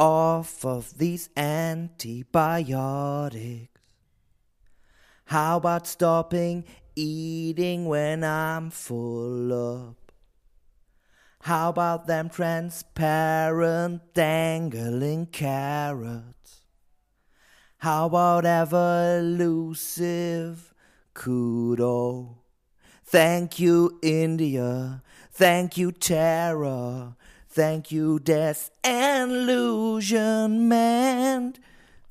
off of these antibiotics? How about stopping eating when I'm full up? How about them transparent dangling carrots? How about ever elusive kudo? Thank you, India. Thank you, Terra. Thank you, death and illusionment.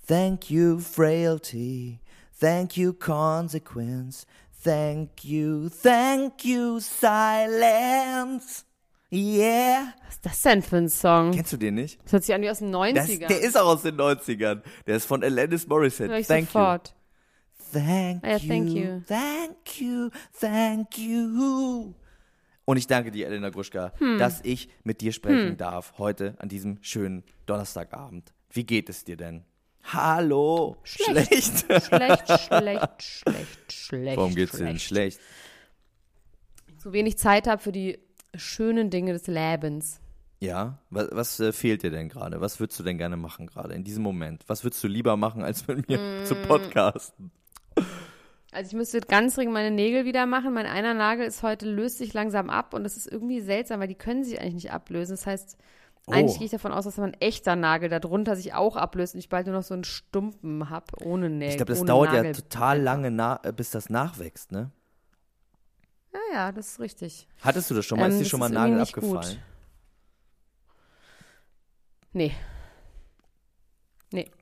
Thank you, frailty. Thank you, consequence. Thank you, thank you, silence. Yeah. Was ist das denn für ein Song? Kennst du den nicht? Das hört sich an wie aus den 90ern. Das, der ist auch aus den 90ern. Der ist von Alanis Morissette. Hör ich Thank sofort. you. Thank Ah ja, you. thank you. Thank you. Thank you. Und ich danke dir, Elena Gruschka, Hm. dass ich mit dir sprechen darf heute an diesem schönen Donnerstagabend. Wie geht es dir denn? Hallo. Schlecht. Schlecht. Schlecht, schlecht, schlecht, schlecht. Warum geht's dir denn schlecht? Zu wenig Zeit habe für die schönen Dinge des Lebens. Ja, was, was äh, fehlt dir denn gerade? Was würdest du denn gerne machen gerade in diesem Moment? Was würdest du lieber machen, als mit mir zu Mm. podcasten? Also ich müsste ganz dringend meine Nägel wieder machen. Mein einer Nagel ist heute, löst sich langsam ab und das ist irgendwie seltsam, weil die können sich eigentlich nicht ablösen. Das heißt, eigentlich Oh. gehe ich davon aus, dass mein echter Nagel darunter sich auch ablöst und ich bald nur noch so einen Stumpen habe, ohne Nägel. Ich glaube, das dauert Nagel. ja total lange, na, äh, bis das nachwächst, ne? Ja, ja, das ist richtig. Hattest du das schon mal? Ähm, ist dir das schon mal ein Nagel nicht gut. abgefallen? Nee.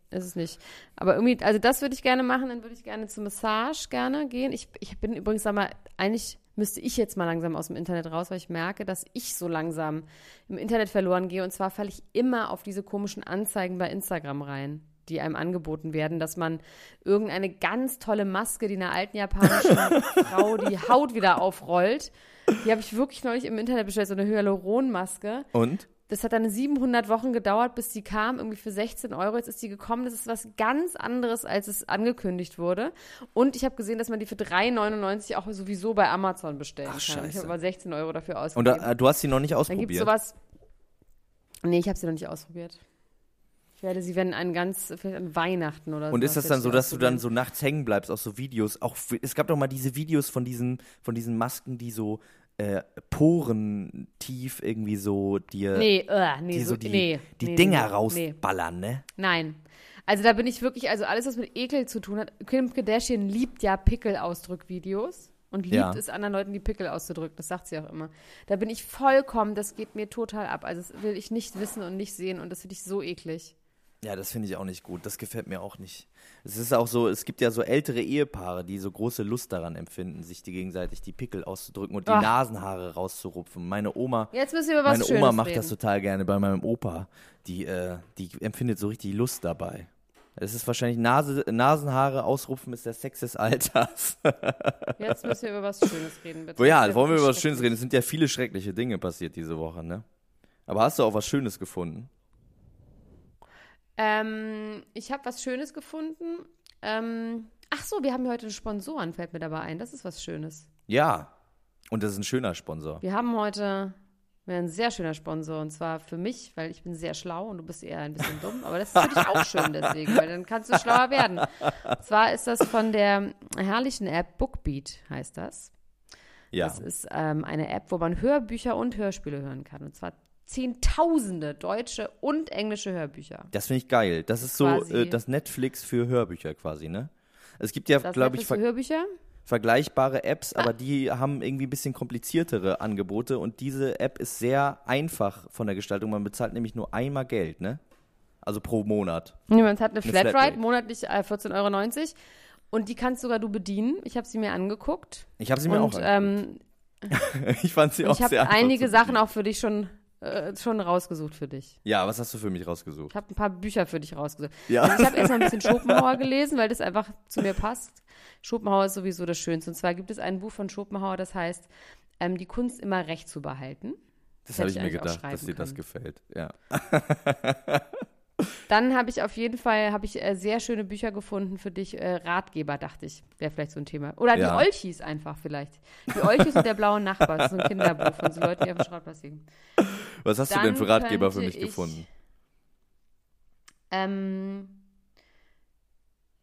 Ist es nicht. Aber irgendwie, also das würde ich gerne machen, dann würde ich gerne zur Massage gerne gehen. Ich, ich bin übrigens, sag mal, eigentlich müsste ich jetzt mal langsam aus dem Internet raus, weil ich merke, dass ich so langsam im Internet verloren gehe. Und zwar falle ich immer auf diese komischen Anzeigen bei Instagram rein, die einem angeboten werden, dass man irgendeine ganz tolle Maske, die einer alten japanischen Frau die Haut wieder aufrollt. Die habe ich wirklich neulich im Internet bestellt, so eine Hyaluronmaske. Und? Das hat dann 700 Wochen gedauert, bis die kam, irgendwie für 16 Euro. Jetzt ist die gekommen. Das ist was ganz anderes, als es angekündigt wurde. Und ich habe gesehen, dass man die für 3,99 auch sowieso bei Amazon bestellen Ach, kann. Ich scheiße. habe aber 16 Euro dafür Und ausgegeben. da, äh, du hast sie noch nicht dann gibt es ausprobiert? sowas. Nee, ich habe sie noch nicht ausprobiert. Ich werde sie, wenn an ganz, vielleicht an Weihnachten oder so. Und ist das dann so, dass du dann so nachts hängen bleibst, auch so Videos? Auch es gab doch mal diese Videos von diesen, von diesen Masken, die so äh, Poren tief irgendwie so dir Nee, äh, nee, die so, so die, nee, die nee, Dinger rausballern, ne? Nein. Also da bin ich wirklich, also alles, was mit Ekel zu tun hat. Kim Kardashian liebt ja Pickelausdrückvideos und liebt Ja. es, anderen Leuten die Pickel auszudrücken. Das sagt sie auch immer. Da bin ich vollkommen, das geht mir total ab. Also das will ich nicht wissen und nicht sehen und das finde ich so eklig. Ja, das finde ich auch nicht gut. Das gefällt mir auch nicht. Es ist auch so, es gibt ja so ältere Ehepaare, die so große Lust daran empfinden, sich die gegenseitig die Pickel auszudrücken und die Ach. Nasenhaare rauszurupfen. Meine Oma, Jetzt müssen wir was meine Schönes Oma macht reden. das total gerne bei meinem Opa. Die, äh, die empfindet so richtig Lust dabei. Es ist wahrscheinlich Nase, Nasenhaare ausrupfen ist der Sex des Alters. Jetzt müssen wir über was Schönes reden, bitte. Ja, Das wollen wir über was Schönes reden? Es sind ja viele schreckliche Dinge passiert diese Woche, ne? Aber hast du auch was Schönes gefunden? Ähm, ich habe was Schönes gefunden. Ähm, ach so, wir haben ja heute einen Sponsoren, fällt mir dabei ein. Das ist was Schönes. Ja. Und das ist ein schöner Sponsor. Wir haben heute ein sehr schöner Sponsor und zwar für mich, weil ich bin sehr schlau und du bist eher ein bisschen dumm, aber das ist für dich auch schön deswegen, weil dann kannst du schlauer werden. Und zwar ist das von der herrlichen App Bookbeat, heißt das. Ja. Das ist ähm, eine App, wo man Hörbücher und Hörspiele hören kann. Und zwar zehntausende deutsche und englische Hörbücher. Das finde ich geil. Das ist so äh, das Netflix für Hörbücher quasi, ne? Es gibt ja, glaube ich, für Hörbücher? vergleichbare Apps, Ah. aber die haben irgendwie ein bisschen kompliziertere Angebote und diese App ist sehr einfach von der Gestaltung. Man bezahlt nämlich nur einmal Geld, ne? Also pro Monat. Ja, es hat eine, Eine Flatrate, Flatrate. monatlich äh, 14,90 Euro. Und die kannst sogar du bedienen. Ich habe sie mir angeguckt. Ich habe sie mir und auch. ähm, ich fand sie auch ich sehr habe einfach einige Sachen auch für dich schon, äh, schon rausgesucht für dich. Ja, was hast du für mich rausgesucht? Ich habe ein paar Bücher für dich rausgesucht. Ja. Also ich habe erstmal ein bisschen Schopenhauer gelesen, weil das einfach zu mir passt. Schopenhauer ist sowieso das Schönste. Und zwar gibt es ein Buch von Schopenhauer, das heißt, ähm, die Kunst immer recht zu behalten. Das hätte habe ich mir gedacht, dass dir das gefällt. Ja. Dann habe ich auf jeden Fall habe ich äh, sehr schöne Bücher gefunden für dich. Äh, Ratgeber, dachte ich, wäre vielleicht so ein Thema. Oder Ja. die Olchis einfach vielleicht. Die Olchis und der blaue Nachbar. Das ist ein Kinderbuch von so Leuten, die auf dem Schrottplatz liegen. Was hast du Dann denn für Ratgeber für mich ich- gefunden? Ähm,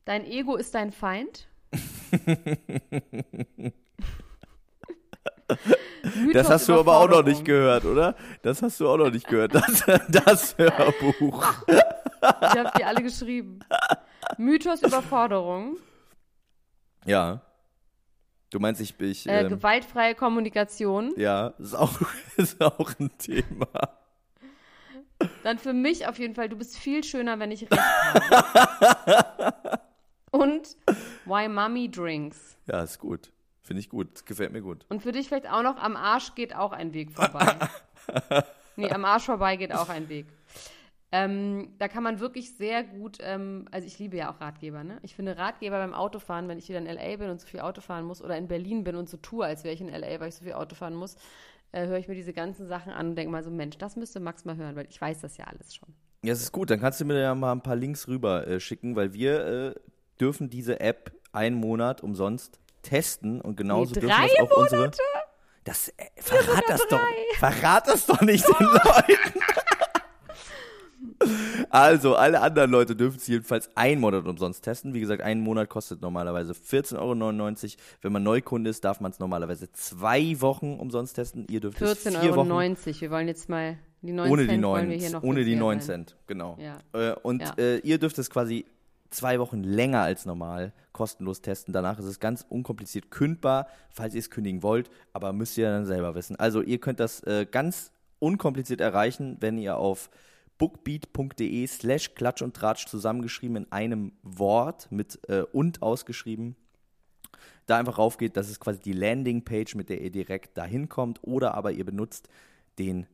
dein Ego ist dein Feind. Das hast du aber auch noch nicht gehört, oder? Das hast du auch noch nicht gehört. Das, das Hörbuch. Ich habe die alle geschrieben. Mythos Überforderung. Ja. Du meinst, ich bin. Ich, Äh, ähm, gewaltfreie Kommunikation. ja, ist auch, ist auch ein Thema. Dann für mich auf jeden Fall, du bist viel schöner, wenn ich recht habe. Und Why Mommy Drinks. Ja, ist gut. Finde ich gut. Gefällt mir gut. Und für dich vielleicht auch noch, am Arsch geht auch ein Weg vorbei. nee, am Arsch vorbei geht auch ein Weg. Ähm, da kann man wirklich sehr gut, ähm, also ich liebe ja auch Ratgeber, ne? Ich finde Ratgeber beim Autofahren, wenn ich wieder in L.A. bin und so viel Auto fahren muss oder in Berlin bin und so tue, als wäre ich in L.A., weil ich so viel Auto fahren muss, äh, höre ich mir diese ganzen Sachen an und denke mal so, Mensch, das müsste Max mal hören, weil ich weiß das ja alles schon. Ja, es ist gut. Dann kannst du mir ja mal ein paar Links rüber äh, schicken, weil wir äh, dürfen diese App einen Monat umsonst testen und genauso Nee, dürfen drei das auch unsere. Das äh, verrat das doch. Verrat das doch nicht den Leuten. Also, alle anderen Leute dürfen es jedenfalls einen Monat umsonst testen. Wie gesagt, einen Monat kostet normalerweise 14,99 Euro. Wenn man Neukunde ist, darf man es normalerweise zwei Wochen umsonst testen. Ihr dürft es 14,90 vier Euro. Wochen Wir wollen jetzt mal die 9 ohne Cent die wollen 9, wir hier noch ohne die günstiger 9 sein. Cent, genau. Ja. Äh, und Ja. äh, ihr dürft es quasi zwei Wochen länger als normal kostenlos testen. Danach ist es ganz unkompliziert kündbar, falls ihr es kündigen wollt, aber müsst ihr dann selber wissen. Also ihr könnt das äh, ganz unkompliziert erreichen, wenn ihr auf bookbeat.de slash klatsch und tratsch zusammengeschrieben in einem Wort mit äh, und ausgeschrieben da einfach raufgeht, das ist quasi die Landingpage, mit der ihr direkt dahin kommt, oder aber ihr benutzt den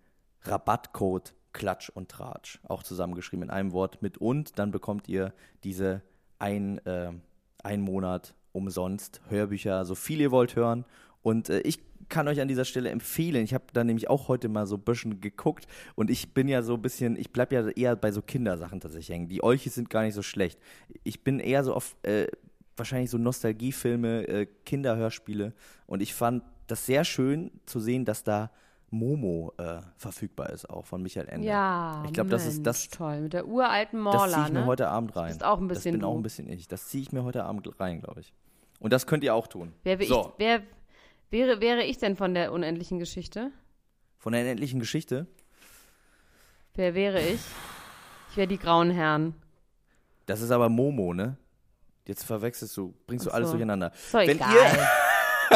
Rabattcode Klatsch und Tratsch, auch zusammengeschrieben in einem Wort mit und, dann bekommt ihr diese ein, äh, ein Monat umsonst Hörbücher, so viel ihr wollt hören. Und äh, ich kann euch an dieser Stelle empfehlen, ich habe da nämlich auch heute mal so ein bisschen geguckt und ich bin ja so ein bisschen, ich bleibe ja eher bei so Kindersachen tatsächlich hängen. Die Olchis sind gar nicht so schlecht. Ich bin eher so auf äh, wahrscheinlich so Nostalgiefilme, äh, Kinderhörspiele und ich fand das sehr schön zu sehen, dass da Momo äh, verfügbar ist, auch von Michael Ende. Ja, ich glaube, das ist das, toll. Mit der uralten das ziehe Morla, ich mir ne? heute Abend rein. bist auch ein das bisschen bin du. auch ein bisschen ich. Das ziehe ich mir heute Abend rein, glaube ich. Und das könnt ihr auch tun. Wer, wär so, ich, wer wäre, wäre ich denn von der unendlichen Geschichte? von der endlichen Geschichte. Wer wäre ich? Ich wäre die grauen Herren. Das ist aber Momo, ne? Jetzt verwechselst du, bringst du Ach alles so. durcheinander. Ist doch Wenn egal. ihr,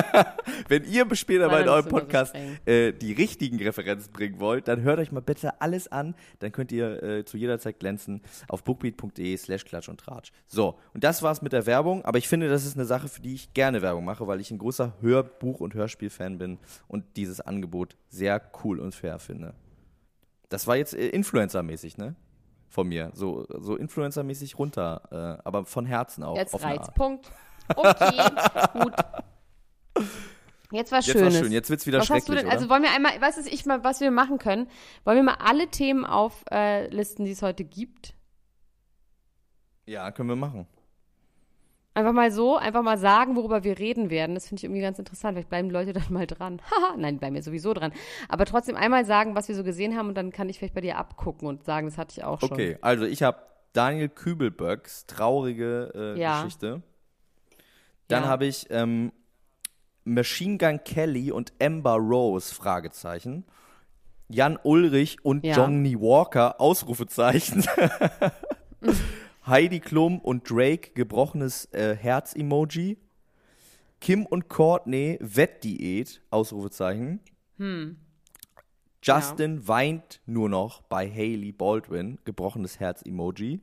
wenn ihr später mal in eurem so Podcast äh, die richtigen Referenzen bringen wollt, dann hört euch mal bitte alles an. Dann könnt ihr äh, zu jeder Zeit glänzen auf bookbeat.de slash klatsch und tratsch. So, und das war's mit der Werbung. Aber ich finde, das ist eine Sache, für die ich gerne Werbung mache, weil ich ein großer Hörbuch- und Hörspielfan bin und dieses Angebot sehr cool und fair finde. Das war jetzt äh, Influencer-mäßig, ne? Von mir. So, so Influencer-mäßig runter, äh, aber von Herzen auch. Jetzt reizt. Punkt. Okay, gut. Jetzt was Jetzt Schönes. war's schön, jetzt wird's wieder was schrecklich, denn? Also wollen wir einmal, was ist ich mal, was wir machen können? Wollen wir mal alle Themen auflisten, äh, die es heute gibt? Ja, können wir machen. Einfach mal so, einfach mal sagen, worüber wir reden werden. Das finde ich irgendwie ganz interessant. Vielleicht bleiben Leute dann mal dran. Haha, nein, bleiben ja sowieso dran. Aber trotzdem einmal sagen, was wir so gesehen haben und dann kann ich vielleicht bei dir abgucken und sagen, das hatte ich auch schon. Okay, also ich habe Daniel Kübelböcks traurige äh, Ja. Geschichte. Dann Ja. habe ich ähm, Machine Gun Kelly und Amber Rose, Fragezeichen. Jan Ulrich und Ja. Johnny Walker, Ausrufezeichen. Heidi Klum und Drake, gebrochenes äh, Herz-Emoji. Kim und Courtney, Wettdiät, Ausrufezeichen. Justin weint nur noch bei Haley Baldwin, gebrochenes Herz-Emoji.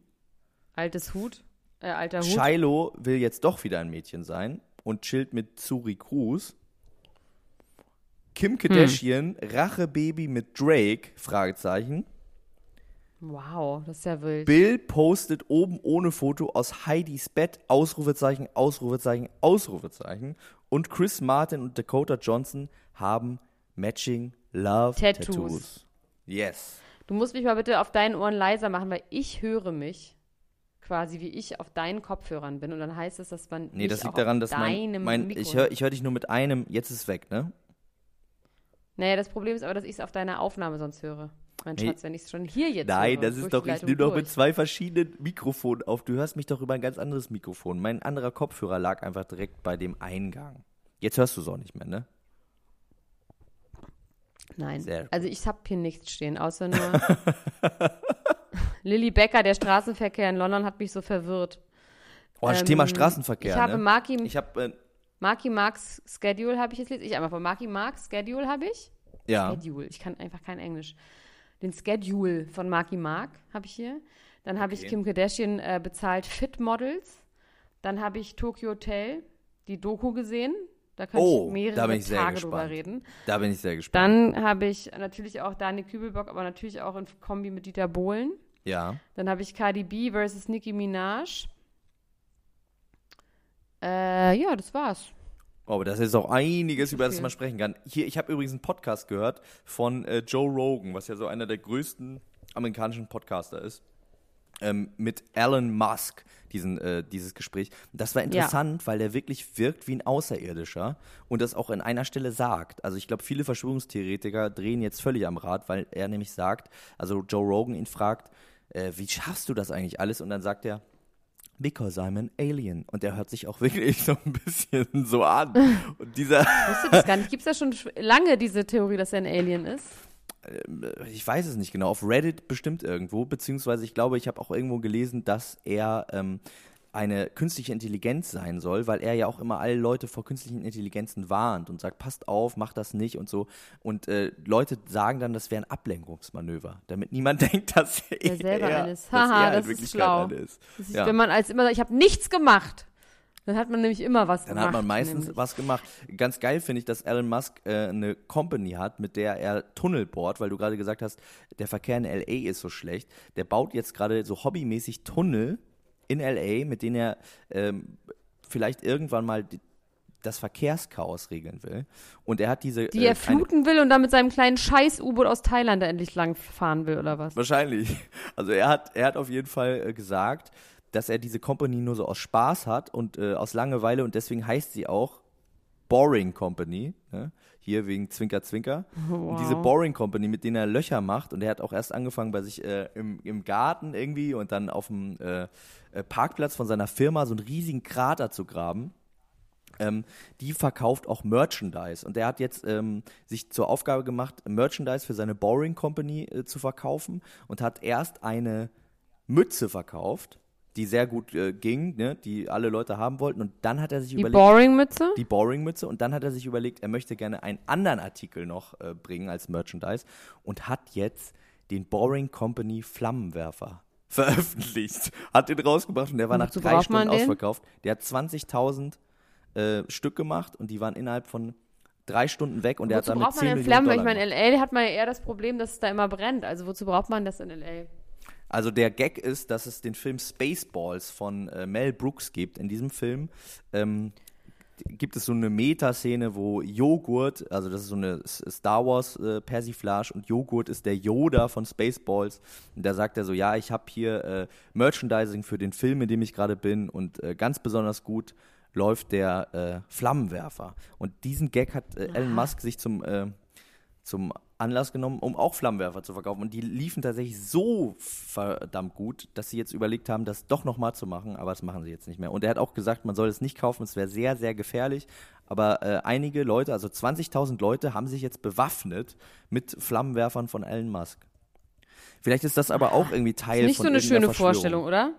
Altes Hut, äh, alter Hut. Shiloh will jetzt doch wieder ein Mädchen sein und chillt mit Zuri Cruz. Kim Kardashian, Rachebaby mit Drake, Fragezeichen. Wow, das ist ja wild. Bill postet oben ohne Foto aus Heidis Bett, Ausrufezeichen, Ausrufezeichen, Ausrufezeichen. Und Chris Martin und Dakota Johnson haben Matching Love Tattoos. Tattoos. Yes. Du musst mich mal bitte auf deinen Ohren leiser machen, weil ich höre mich quasi, wie ich auf deinen Kopfhörern bin. Und dann heißt es, dass man Nee, das liegt daran, dass mein, mein Mikro ich höre ich hör dich nur mit einem, jetzt ist es weg, ne? Naja, das Problem ist aber, dass ich es auf deiner Aufnahme sonst höre. Mein Nee. Schatz, wenn ich es schon hier jetzt Nein, höre, das ist doch, ich nehme doch mit zwei verschiedenen Mikrofonen auf. Du hörst mich doch über ein ganz anderes Mikrofon. Mein anderer Kopfhörer lag einfach direkt bei dem Eingang. Jetzt hörst du es auch nicht mehr, ne? Nein, also ich habe hier nichts stehen, außer nur Lilly Becker, der Straßenverkehr in London hat mich so verwirrt. Oh, das Ähm, Thema Straßenverkehr, Ich habe ne? Marky, Ich habe, äh, Marky Marks Schedule habe ich jetzt lese ich einmal von Marky Marks Schedule habe ich. ja, Schedule, ich kann einfach kein Englisch. Den Schedule von Marky Mark habe ich hier. Dann habe ich Okay. Kim Kardashian äh, bezahlt Fit Models. Dann habe ich Tokyo Hotel, die Doku gesehen. Da kann Oh, ich mehrere da bin ich sehr Tage drüber gespannt. reden. da bin ich sehr gespannt. Dann habe ich natürlich auch Dani Kübelbock, aber natürlich auch in Kombi mit Dieter Bohlen. ja. Dann habe ich Cardi B versus Nicki Minaj. Äh, ja, das war's. Oh, aber das ist auch einiges, über das man sprechen kann. Hier, ich habe übrigens einen Podcast gehört von äh, Joe Rogan, was ja so einer der größten amerikanischen Podcaster ist. Ähm, mit Elon Musk, diesen, äh, dieses Gespräch. Das war interessant, weil der wirklich wirkt wie ein Außerirdischer und das auch in einer Stelle sagt. Also ich glaube, viele Verschwörungstheoretiker drehen jetzt völlig am Rad, weil er nämlich sagt, also Joe Rogan ihn fragt, äh, wie schaffst du das eigentlich alles? Und dann sagt er, Because I'm an alien. Und er hört sich auch wirklich so ein bisschen so an. Und dieser, Wusste das gar nicht. Gibt es da schon sch- lange diese Theorie, dass er ein Alien ist? Ich weiß es nicht genau, auf Reddit bestimmt irgendwo, beziehungsweise ich glaube, ich habe auch irgendwo gelesen, dass er ähm, eine künstliche Intelligenz sein soll, weil er ja auch immer alle Leute vor künstlichen Intelligenzen warnt und sagt, passt auf, macht das nicht und so. Und äh, Leute sagen dann, das wäre ein Ablenkungsmanöver, damit niemand denkt, dass er, Er selber er, eines. dass Haha, er in das ist Wirklichkeit schlau. ist. Das ist, Ja. wenn man als immer sagt, ich habe nichts gemacht, dann hat man nämlich immer was Dann gemacht. hat man meistens nämlich. was gemacht. Ganz geil finde ich, dass Elon Musk äh, eine Company hat, mit der er Tunnel bohrt, weil du gerade gesagt hast, der Verkehr in LA ist so schlecht. Der baut jetzt gerade so hobbymäßig Tunnel in LA, mit denen er ähm, vielleicht irgendwann mal die, das Verkehrschaos regeln will. Und er hat diese. Die äh, er fluten will und dann mit seinem kleinen Scheiß-U-Boot aus Thailand da endlich lang fahren will, oder was? Wahrscheinlich. Also er hat, er hat auf jeden Fall äh, gesagt, dass er diese Company nur so aus Spaß hat und äh, aus Langeweile und deswegen heißt sie auch Boring Company. Ne? Hier wegen Zwinker Zwinker. Und diese Boring Company, mit denen er Löcher macht und er hat auch erst angefangen bei sich äh, im, im Garten irgendwie und dann auf dem äh, äh, Parkplatz von seiner Firma so einen riesigen Krater zu graben ähm, die verkauft auch Merchandise. Und er hat jetzt ähm, sich zur Aufgabe gemacht, Merchandise für seine Boring Company äh, zu verkaufen und hat erst eine Mütze verkauft, die sehr gut äh, ging, ne, die alle Leute haben wollten. Und dann hat er sich Die überlegt, Boring-Mütze? die Boring-Mütze. Und dann hat er sich überlegt, er möchte gerne einen anderen Artikel noch äh, bringen als Merchandise und hat jetzt den Boring Company Flammenwerfer veröffentlicht. Hat den rausgebracht und der war nach Wozu drei Stunden den? ausverkauft. Der hat 20.000 äh, Stück gemacht und die waren innerhalb von drei Stunden weg und der hat Wozu damit braucht 10 man denn Millionen Flammen? Dollar ich meine, in L.A. hat man ja eher das Problem, dass es da immer brennt. Also wozu braucht man das in L.A.? Also der Gag ist, dass es den Film Spaceballs von äh, Mel Brooks gibt. In diesem Film ähm, gibt es so eine Metaszene, wo Joghurt, also das ist so eine Star Wars äh, Persiflage und Joghurt ist der Yoda von Spaceballs. Und da sagt er so, ja, ich habe hier äh, Merchandising für den Film, in dem ich gerade bin und äh, ganz besonders gut läuft der äh, Flammenwerfer. Und diesen Gag hat äh, Elon Musk sich zum zum Anlass genommen, um auch Flammenwerfer zu verkaufen. Und die liefen tatsächlich so verdammt gut, dass sie jetzt überlegt haben, das doch nochmal zu machen, aber das machen sie jetzt nicht mehr. Und er hat auch gesagt, man soll es nicht kaufen, es wäre sehr, sehr gefährlich. aber äh, einige Leute, also 20.000 Leute, haben sich jetzt bewaffnet mit Flammenwerfern von Elon Musk. Vielleicht ist das aber auch irgendwie Teil Ist nicht von so eine schöne. Vorstellung, oder?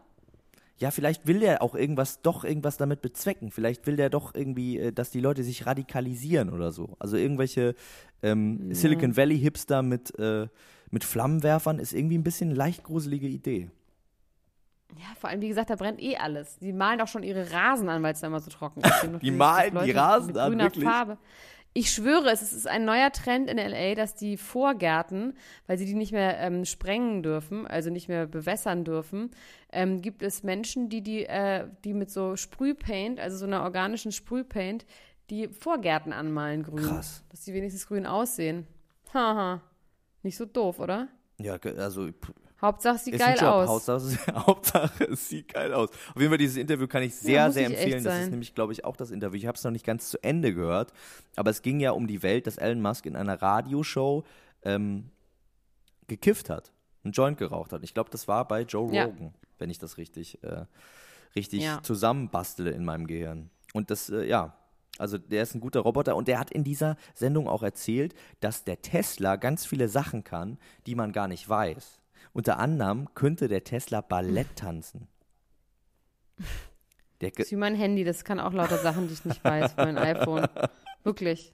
Ja, vielleicht will der auch irgendwas, doch irgendwas damit bezwecken. Vielleicht will der doch irgendwie, äh, dass die Leute sich radikalisieren oder so. Also irgendwelche ähm, Silicon Valley Hipster mit, äh, mit Flammenwerfern ist irgendwie ein bisschen eine leicht gruselige Idee. Ja, vor allem, wie gesagt, da brennt eh alles. Die malen auch schon ihre Rasen an, weil es da immer so trocken ist. Die malen die Rasen mit an, grüner wirklich? Farbe. Ich schwöre, es ist ein neuer Trend in LA, dass die Vorgärten, weil sie die nicht mehr ähm, sprengen dürfen, also nicht mehr bewässern dürfen, ähm, gibt es Menschen, die die, äh, die mit so Sprühpaint, also so einer organischen Sprühpaint, die Vorgärten anmalen grün. Krass. Dass die wenigstens grün aussehen. Haha. Nicht so doof, oder? Ja, also Hauptsache es sieht ist geil aus. Hauptsache, Hauptsache, es sieht geil aus. Auf jeden Fall, dieses Interview kann ich sehr, Ja, sehr ich empfehlen. Das ist nämlich, glaube ich, auch das Interview. Ich habe es noch nicht ganz zu Ende gehört, aber es ging ja um die Welt, dass Elon Musk in einer Radioshow ähm, gekifft hat, einen Joint geraucht hat. Ich glaube, das war bei Joe Ja. Rogan, wenn ich das richtig, äh, richtig Ja. zusammenbastele in meinem Gehirn. Und das, äh, ja, also der ist ein guter Roboter und der hat in dieser Sendung auch erzählt, dass der Tesla ganz viele Sachen kann, die man gar nicht weiß. Unter anderem könnte der Tesla Ballett tanzen. Der, Das ist wie mein Handy, das kann auch lauter Sachen, die ich nicht weiß, mein iPhone. Wirklich.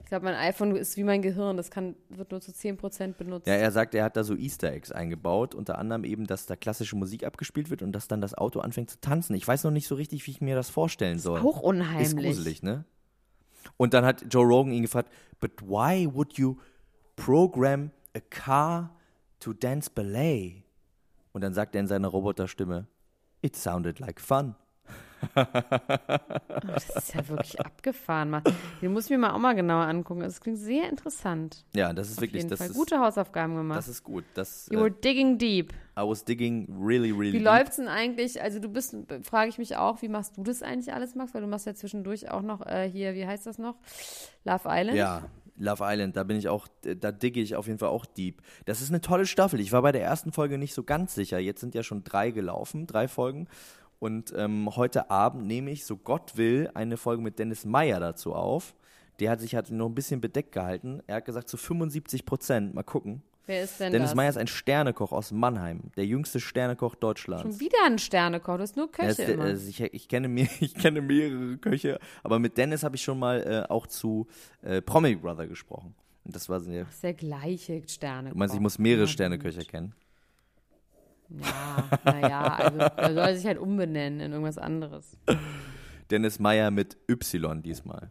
Ich glaube, mein iPhone ist wie mein Gehirn, das kann, wird nur zu 10% benutzt. ja, er sagt, er hat da so Easter Eggs eingebaut, unter anderem eben, dass da klassische Musik abgespielt wird und dass dann das Auto anfängt zu tanzen. Ich weiß noch nicht so richtig, wie ich mir das vorstellen soll. Auch unheimlich. Ist gruselig, ne? Und dann hat Joe Rogan ihn gefragt, but why would you program a car to dance ballet? Und dann sagt er in seiner Roboterstimme, it sounded like fun. Das ist ja wirklich abgefahren. Mann. Den muss ich mir mal auch mal genauer angucken. Das klingt sehr interessant. Ja, das ist Auf wirklich, jeden das Fall. ist, Gute Hausaufgaben gemacht. das ist gut. Das, you were äh, digging deep. I was digging really, really Wie deep. läuft's denn eigentlich? Also du bist, frage ich mich auch, wie machst du das eigentlich alles, Max? Weil du machst ja zwischendurch auch noch äh, hier, wie heißt das noch? Love Island. Ja, Love Island, da bin ich auch, da digge ich auf jeden Fall auch deep. Das ist eine tolle Staffel. Ich war bei der ersten Folge nicht so ganz sicher. Jetzt sind ja schon drei gelaufen, drei Folgen. Und ähm, heute Abend nehme ich, so Gott will, eine Folge mit Dennis Meyer dazu auf. Der hat sich hat noch ein bisschen bedeckt gehalten. Er hat gesagt, zu 75 Prozent. Mal gucken. Wer ist denn Dennis das? Meyer ist ein Sternekoch aus Mannheim. Der jüngste Sternekoch Deutschlands. Schon wieder ein Sternekoch, du hast nur Köche ist, immer. äh, ich, ich, kenne mehr, ich kenne mehrere Köche, aber mit Dennis habe ich schon mal äh, auch zu äh, Promi Brother gesprochen. Und das war sehr. Das ist der gleiche Sternekoch. Du meinst, ich muss mehrere Ja, Sterneköche kennen? Ja, naja, also er soll sich halt umbenennen in irgendwas anderes. Dennis Meyer mit Y diesmal.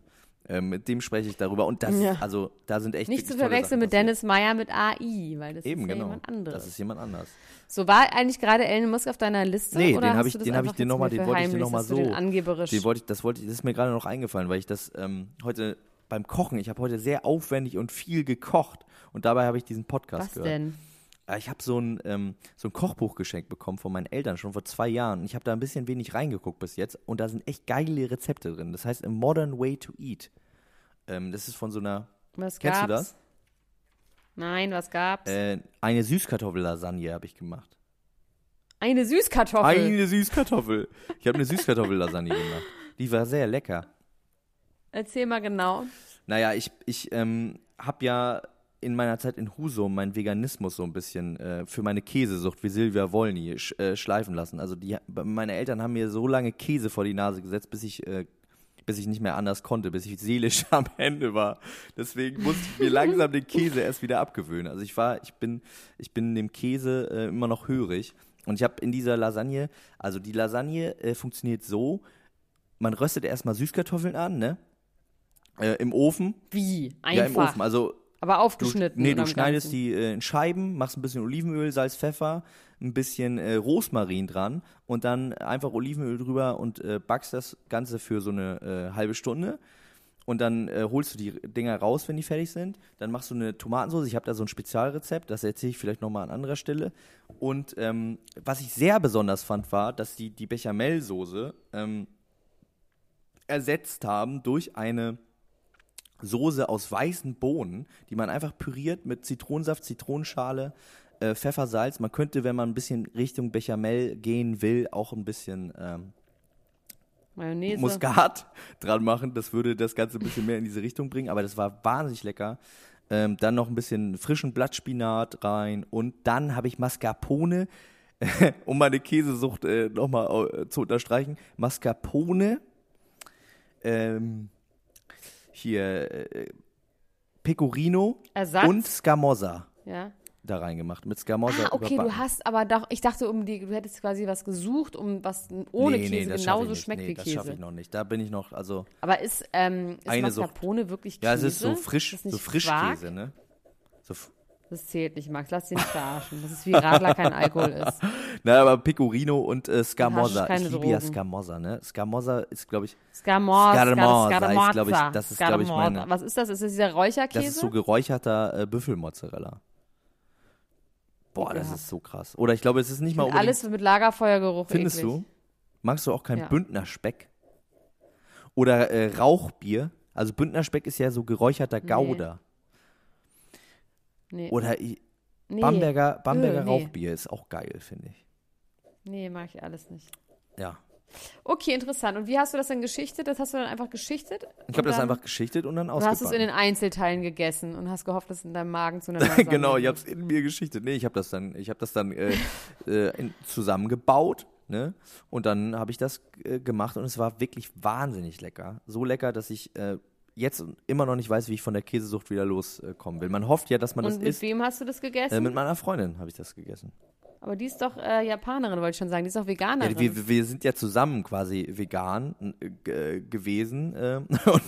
Ähm, mit dem spreche ich darüber. Und das, Ja. also, da sind echt Nicht zu verwechseln mit. Dennis Meyer mit AI, weil das Eben, ist ja genau. jemand anderes. Das ist jemand anders. so war eigentlich gerade Elon Musk auf deiner Liste? Nee, oder den habe ich, den habe ich dir nochmal, den wollte ich dir nochmal du den so. angeberisch. Den wollte ich, das wollte ich, das ist mir gerade noch eingefallen, weil ich das ähm, heute beim Kochen, ich habe heute sehr aufwendig und viel gekocht und dabei habe ich diesen Podcast Was gehört. denn? Äh, Ich habe so ein, ähm, so ein Kochbuch geschenkt bekommen von meinen Eltern schon vor zwei Jahren. Ich habe da ein bisschen wenig reingeguckt bis jetzt und da sind echt geile Rezepte drin. Das heißt A Modern Way to Eat. Ähm, das ist von so einer, Was kennst gab's? du das? Nein, was gab's? Äh, eine Süßkartoffellasagne habe ich gemacht. Eine Süßkartoffel. Eine Süßkartoffel. Ich habe eine Süßkartoffellasagne gemacht. Die war sehr lecker. Erzähl mal genau. Naja, ich, ich ähm, habe ja in meiner Zeit in Husum meinen Veganismus so ein bisschen äh, für meine Käsesucht wie Silvia Wollny sch, äh, schleifen lassen. Also die, meine Eltern haben mir so lange Käse vor die Nase gesetzt, bis ich, äh, bis ich nicht mehr anders konnte, bis ich seelisch am Ende war. Deswegen musste ich mir langsam den Käse erst wieder abgewöhnen. Also ich war, ich bin, ich bin dem Käse äh, immer noch hörig. Und ich habe in dieser Lasagne, also die Lasagne äh, funktioniert so, man röstet erstmal Süßkartoffeln an, ne? Äh, Im Ofen. Wie? Einfach. Ja, im Ofen. Also Aber du, aufgeschnitten. nee, oder du schneidest Ganzen? die äh, in Scheiben, machst ein bisschen Olivenöl, Salz, Pfeffer, ein bisschen äh, Rosmarin dran und dann einfach Olivenöl drüber und äh, backst das Ganze für so eine äh, halbe Stunde. Und dann äh, holst du die Dinger raus, wenn die fertig sind. Dann machst du eine Tomatensauce. Ich habe da so ein Spezialrezept, das erzähle ich vielleicht nochmal an anderer Stelle. Und ähm, was ich sehr besonders fand, war, dass die die Bechamelsoße ähm, ersetzt haben durch eine Soße aus weißen Bohnen, die man einfach püriert mit Zitronensaft, Zitronenschale, äh, Pfeffer, Salz. Man könnte, wenn man ein bisschen Richtung Bechamel gehen will, auch ein bisschen ähm, Mayonnaise. Muskat dran machen. Das würde das Ganze ein bisschen mehr in diese Richtung bringen, aber das war wahnsinnig lecker. Ähm, dann noch ein bisschen frischen Blattspinat rein und dann habe ich Mascarpone, um meine Käsesucht äh, nochmal äh, zu unterstreichen. Mascarpone, ähm, hier äh, Pecorino Ersatz? und Scamozza Ja. da reingemacht. Mit Scamozza Ah, okay, überbacken. du hast aber doch, ich dachte, um die, du hättest quasi was gesucht, um was ohne nee, nee, Käse ich genauso schmeckt nee, wie das schaffe Käse. ich noch nicht. Da bin ich noch, also Aber ist, ähm, ist Eine Sucht. Mascarpone wirklich Käse? ja, es ist so frisch, Ist so Frischkäse, ne? So, Das zählt nicht, Max. Lass nicht verarschen. Das ist wie Radler kein Alkohol ist. na, aber Pecorino und äh, Scamozza. Ich liebe ja Drogen. Scamozza, ne? Scamozza ist, glaube ich, Scamorza. Scamorza Scamorza. ist, glaub ich, das ist, glaub ich, meine- Was ist das? Ist das dieser Räucherkäse? das ist so geräucherter äh, Büffelmozzarella. Boah, das Ekelhaft. ist so krass. Oder ich glaube, es ist nicht mal unbedingt, Alles mit Lagerfeuergeruch. findest eklig. du? Magst du auch kein Ja. Bündner Speck? Oder äh, Rauchbier? Also Bündner Speck ist ja so geräucherter Gouda. Nee. Oder i- nee. Bamberger, Bamberger Öh, nee. Rauchbier ist auch geil, finde ich. Nee, mag ich alles nicht. Ja. Okay, interessant. Und wie hast du das dann geschichtet? Das hast du dann einfach geschichtet? Ich habe das einfach geschichtet und dann hast du es in den ausgebacken. Einzelteilen gegessen und hast gehofft, dass es in deinem Magen zu einer genau, ich habe es in mir geschichtet. Nee, ich habe das dann, ich habe das dann äh, äh, in, zusammengebaut, ne? Und dann habe ich das äh, gemacht und es war wirklich wahnsinnig lecker. So lecker, dass ich äh, jetzt immer noch nicht weiß, wie ich von der Käsesucht wieder loskommen will. Man hofft ja, dass man Und das mit isst. wem hast du das gegessen? Äh, mit meiner Freundin habe ich das gegessen. Aber die ist doch äh, Japanerin, wollte ich schon sagen. Die ist doch Veganerin. Ja, wir, wir sind ja zusammen quasi vegan äh, g- gewesen äh, und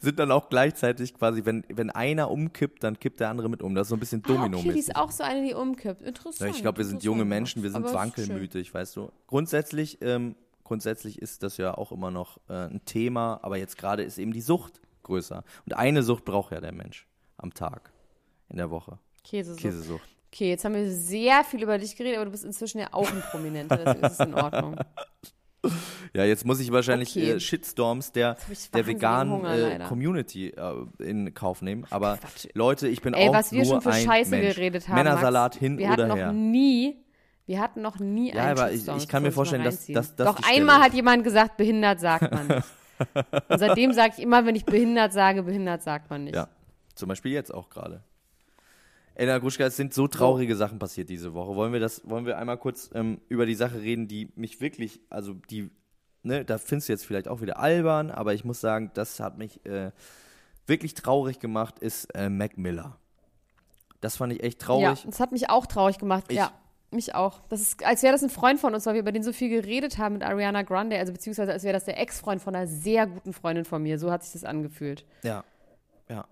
sind dann auch gleichzeitig quasi, wenn, wenn einer umkippt, dann kippt der andere mit um. Das ist so ein bisschen ah, okay, domino die ist auch so eine, die umkippt. Interessant. Ja, ich glaube, wir sind junge. Menschen, wir sind wankelmütig, weißt du. Grundsätzlich, ähm, grundsätzlich ist das ja auch immer noch äh, ein Thema, aber jetzt gerade ist eben die Sucht größer. Und eine Sucht braucht ja der Mensch am Tag, in der Woche. Käsesucht. Käsesucht. Okay, jetzt haben wir sehr viel über dich geredet, aber du bist inzwischen ja auch ein Prominenter, deswegen ist es in Ordnung. Ja, jetzt muss ich wahrscheinlich Okay. äh, Shitstorms der, ich der veganen Hunger, äh. Community äh, in Kauf nehmen. Aber Quatsch. Leute, ich bin Ey, auch was wir nur schon für ein Scheiße Mensch. geredet haben. Männersalat Max, hin wir oder hatten noch her. nie, wir hatten noch nie Ja, einen aber ich- Shitstorm, ich kann mir vorstellen, dass- dass das Doch Stelle einmal ist. hat jemand gesagt, behindert sagt man nicht. Und seitdem sage ich immer, wenn ich behindert sage, behindert sagt man nicht. Ja, zum Beispiel jetzt auch gerade. Elena Gruschka, es sind so traurige Sachen passiert diese Woche. Wollen wir das, wollen wir einmal kurz ähm, über die Sache reden, die mich wirklich, also die, ne, da findest du jetzt vielleicht auch wieder albern, aber ich muss sagen, das hat mich äh, wirklich traurig gemacht, ist äh, Mac Miller. Das fand ich echt Ja, traurig. das hat mich auch traurig gemacht. Ich- ja, mich auch. Das ist, als wäre das ein Freund von uns, weil wir über den so viel geredet haben mit Ariana Grande, also beziehungsweise als wäre das der Ex-Freund von einer sehr guten Freundin von mir. So hat sich das angefühlt. Ja, ja.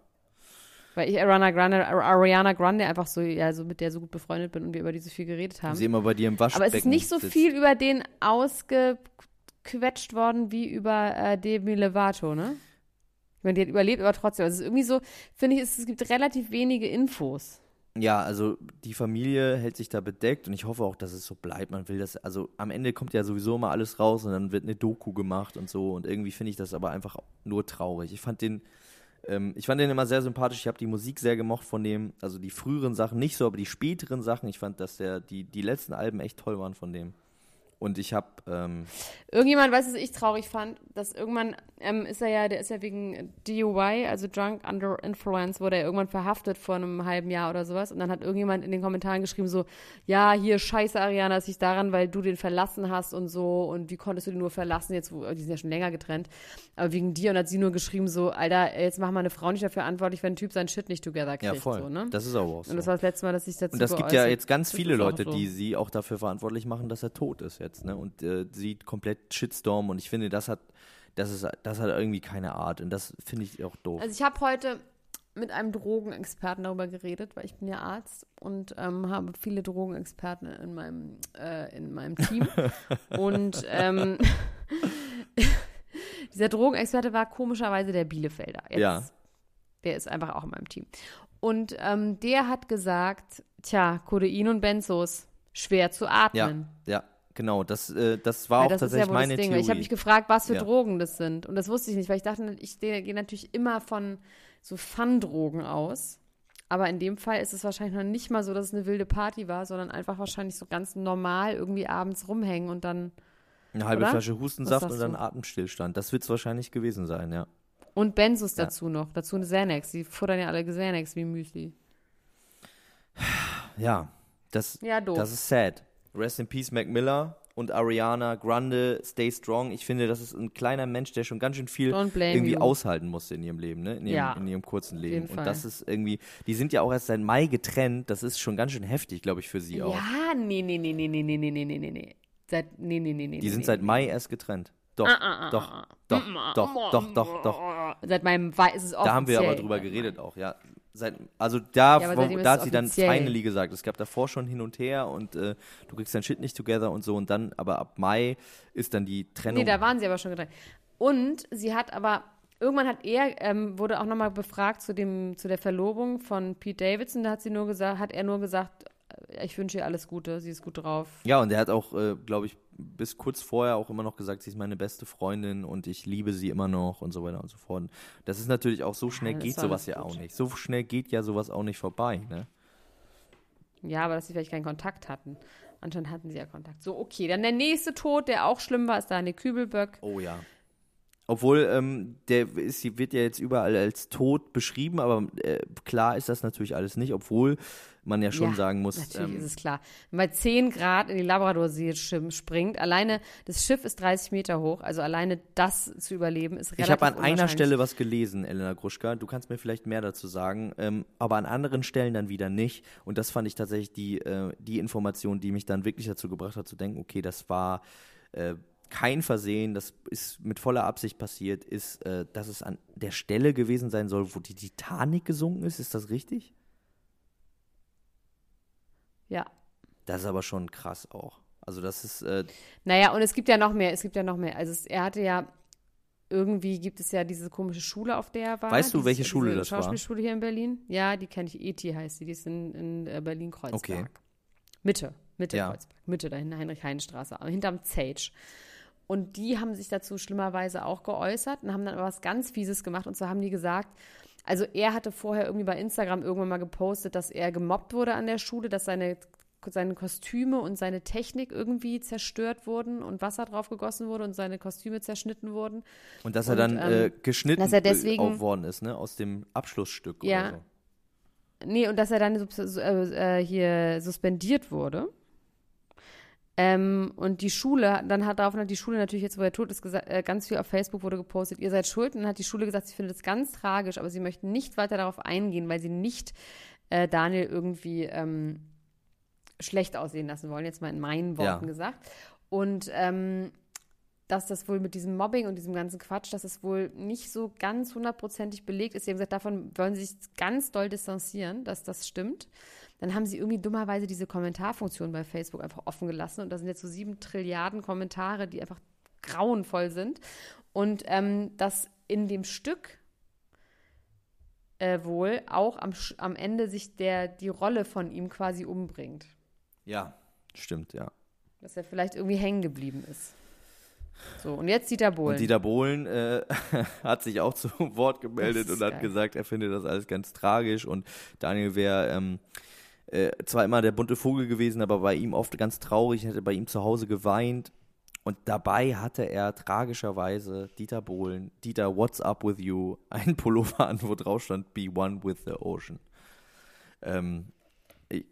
Weil ich Ariana Grande, Ariana Grande einfach so, ja, so mit der so gut befreundet bin und wir über die so viel geredet haben. Sie immer bei dir im Waschbecken Aber es ist nicht so sitzt. viel über den ausgequetscht worden wie über äh, Demi Lovato, ne? Ich meine, die hat überlebt, aber trotzdem. Also es ist irgendwie so, finde ich, es, es gibt relativ wenige Infos. Ja, also die Familie hält sich da bedeckt und ich hoffe auch, dass es so bleibt. Man will das, also am Ende kommt ja sowieso immer alles raus und dann wird eine Doku gemacht und so und irgendwie finde ich das aber einfach nur traurig. Ich fand den, ähm, ich fand den immer sehr sympathisch. Ich habe die Musik sehr gemocht von dem, also die früheren Sachen nicht so, aber die späteren Sachen. Ich fand, dass der die die letzten Alben echt toll waren von dem. Und ich habe, ähm, Irgendjemand, weißt du, was ich traurig fand, dass irgendwann ähm, ist er ja, der ist ja wegen DUI, also Drunk Under Influence, wurde er irgendwann verhaftet vor einem halben Jahr oder sowas. Und dann hat irgendjemand in den Kommentaren geschrieben so, ja, hier scheiße Ariana, es liegt daran, weil du den verlassen hast und so und wie konntest du den nur verlassen, jetzt, die sind ja schon länger getrennt, aber wegen dir und hat sie nur geschrieben so, Alter, jetzt mach mal eine Frau nicht dafür verantwortlich, wenn ein Typ seinen Shit nicht together kriegt. ja voll, So, ne? das ist aber auch so. Und das war das letzte Mal, dass ich dazu Und das gibt ja jetzt ganz viele ist Leute, so. die sie auch dafür verantwortlich machen, dass er tot ist jetzt, ne? Und äh, sie komplett Shitstorm und ich finde, das hat, das ist, das hat irgendwie keine Art und das finde ich auch doof. Also ich habe heute mit einem Drogenexperten darüber geredet, weil ich bin ja Arzt und ähm, habe viele Drogenexperten in meinem, äh, in meinem Team. und ähm, dieser Drogenexperte war komischerweise der Bielefelder. Jetzt, Ja. Der ist einfach auch in meinem Team. Und ähm, der hat gesagt, tja, Codein und Benzos, schwer zu ja, atmen. ja, genau. Das, äh, das war Weil auch das ist tatsächlich ja wohl meine das Ding. Theorie. Ich habe mich gefragt, was für Ja. Drogen das sind. Und das wusste ich nicht, weil ich dachte, ich gehe natürlich immer von so Fun-Drogen aus. Aber in dem Fall ist es wahrscheinlich noch nicht mal so, dass es eine wilde Party war, sondern einfach wahrscheinlich so ganz normal irgendwie abends rumhängen und dann Eine halbe Oder? Flasche Hustensaft und dann? Atemstillstand. Das wird es wahrscheinlich gewesen sein, ja. Und Benzos Ja. dazu noch. Dazu eine Xanax. Die futtern ja alle Xanax wie Müsli. Ja, das, Ja, doof. das ist sad. Rest in Peace, Mac Miller und Ariana Grande, stay strong. Ich finde, das ist ein kleiner Mensch, der schon ganz schön viel irgendwie you. aushalten musste in ihrem Leben, ne? In ihrem, Ja, in ihrem kurzen Leben. Und das ist irgendwie, die sind ja auch erst seit Mai getrennt. Das ist schon ganz schön heftig, glaube ich, für sie auch. Ja, nee, nee, nee, nee, nee, nee, nee, nee, nee, nee, nee. Seit, nee, nee, nee, nee. Die nee, sind nee, seit nee. Mai erst getrennt. Doch, Ah, doch, doch, doch, doch, doch, doch. Seit meinem Wei ist es offiziell. Da haben wir aber drüber geredet auch, ja. Seit, also da, Ja, wo- da hat sie dann finally gesagt. Es gab davor schon hin und her und äh, du kriegst dein Shit nicht together und so und dann, aber ab Mai ist dann die Trennung. Nee, da waren sie aber schon getrennt. Und sie hat aber, irgendwann hat er, ähm, wurde auch nochmal befragt zu, dem, zu der Verlobung von Pete Davidson, da hat sie nur gesagt, hat er nur gesagt, ich wünsche ihr alles Gute, sie ist gut drauf. ja, und er hat auch, äh, glaube ich, bis kurz vorher auch immer noch gesagt, sie ist meine beste Freundin und ich liebe sie immer noch und so weiter und so fort. Das ist natürlich auch so schnell das geht sowas ja gut. auch nicht. So schnell geht ja sowas auch nicht vorbei, ne? Ja, aber dass sie vielleicht keinen Kontakt hatten. Anscheinend hatten sie ja Kontakt. So, okay, dann der nächste Tod, der auch schlimm war, ist Daniel Kübelböck. Oh ja. Obwohl, ähm, der ist, wird ja jetzt überall als tot beschrieben, aber äh, klar ist das natürlich alles nicht, obwohl man ja schon Ja, sagen muss, Natürlich ähm, ist es klar. Wenn man bei 10 Grad in die Labradorsee springt, alleine das Schiff ist 30 Meter hoch, also alleine das zu überleben ist relativ Ich habe an einer. Stelle was gelesen, Elena Gruschka. Du kannst mir vielleicht mehr dazu sagen, ähm, aber an anderen Stellen dann wieder nicht. Und das fand ich tatsächlich die, äh, die Information, die mich dann wirklich dazu gebracht hat, zu denken, okay, das war äh, kein Versehen, das ist mit voller Absicht passiert, ist, äh, dass es an der Stelle gewesen sein soll, wo die Titanic gesunken ist. Ist das richtig? Ja. Das ist aber schon krass auch. Also das ist, äh, Naja, und es gibt ja noch mehr, es gibt ja noch mehr. Also es, er hatte ja, irgendwie gibt es ja diese komische Schule, auf der er war. Weißt du, diese, welche Schule diese das war? Schauspielschule hier in Berlin. Ja, die kenne ich, ET heißt sie, die ist in, in äh, Berlin-Kreuzberg. Okay. Mitte, Mitte Ja. Kreuzberg, Mitte dahin, Heinrich-Heine-Straße, hinterm Zage. Und die haben sich dazu schlimmerweise auch geäußert und haben dann aber was ganz Fieses gemacht. Und zwar haben die gesagt, also er hatte vorher irgendwie bei Instagram irgendwann mal gepostet, dass er gemobbt wurde an der Schule, dass seine, seine Kostüme und seine Technik irgendwie zerstört wurden und Wasser drauf gegossen wurde und seine Kostüme zerschnitten wurden. und dass er Und, dann äh, ähm, geschnitten dass er deswegen- äh, worden ist, ne? Aus dem Abschlussstück Ja. oder so. Nee, und dass er dann äh, äh, hier suspendiert wurde. Ähm, und die Schule, dann hat daraufhin hat die Schule natürlich jetzt, wo er tot ist, gesagt, äh, ganz viel auf Facebook wurde gepostet, ihr seid schuld. Und dann hat die Schule gesagt, sie findet es ganz tragisch, aber sie möchten nicht weiter darauf eingehen, weil sie nicht äh, Daniel irgendwie ähm, schlecht aussehen lassen wollen, jetzt mal in meinen Worten Ja. gesagt. Und ähm, dass das wohl mit diesem Mobbing und diesem ganzen Quatsch, dass es wohl nicht so ganz hundertprozentig belegt ist. Sie haben gesagt, davon wollen sie sich ganz doll distanzieren, dass das stimmt. Dann haben sie irgendwie dummerweise diese Kommentarfunktion bei Facebook einfach offen gelassen und da sind jetzt so sieben Trilliarden Kommentare, die einfach grauenvoll sind. Und ähm, dass in dem Stück äh, wohl auch am, am Ende sich der, die Rolle von ihm quasi umbringt. Ja, stimmt, ja. Dass er vielleicht irgendwie hängen geblieben ist. So, und jetzt Dieter Bohlen. Und Dieter Bohlen äh, hat sich auch zu Wort gemeldet und hat geil. gesagt, er findet das alles ganz tragisch und Daniel wäre ähm, äh, zwar immer der bunte Vogel gewesen, aber bei ihm oft ganz traurig, hätte bei ihm zu Hause geweint. Und dabei hatte er tragischerweise Dieter Bohlen, Dieter, what's up with you, einen Pullover an, wo drauf stand, be one with the ocean. Ähm,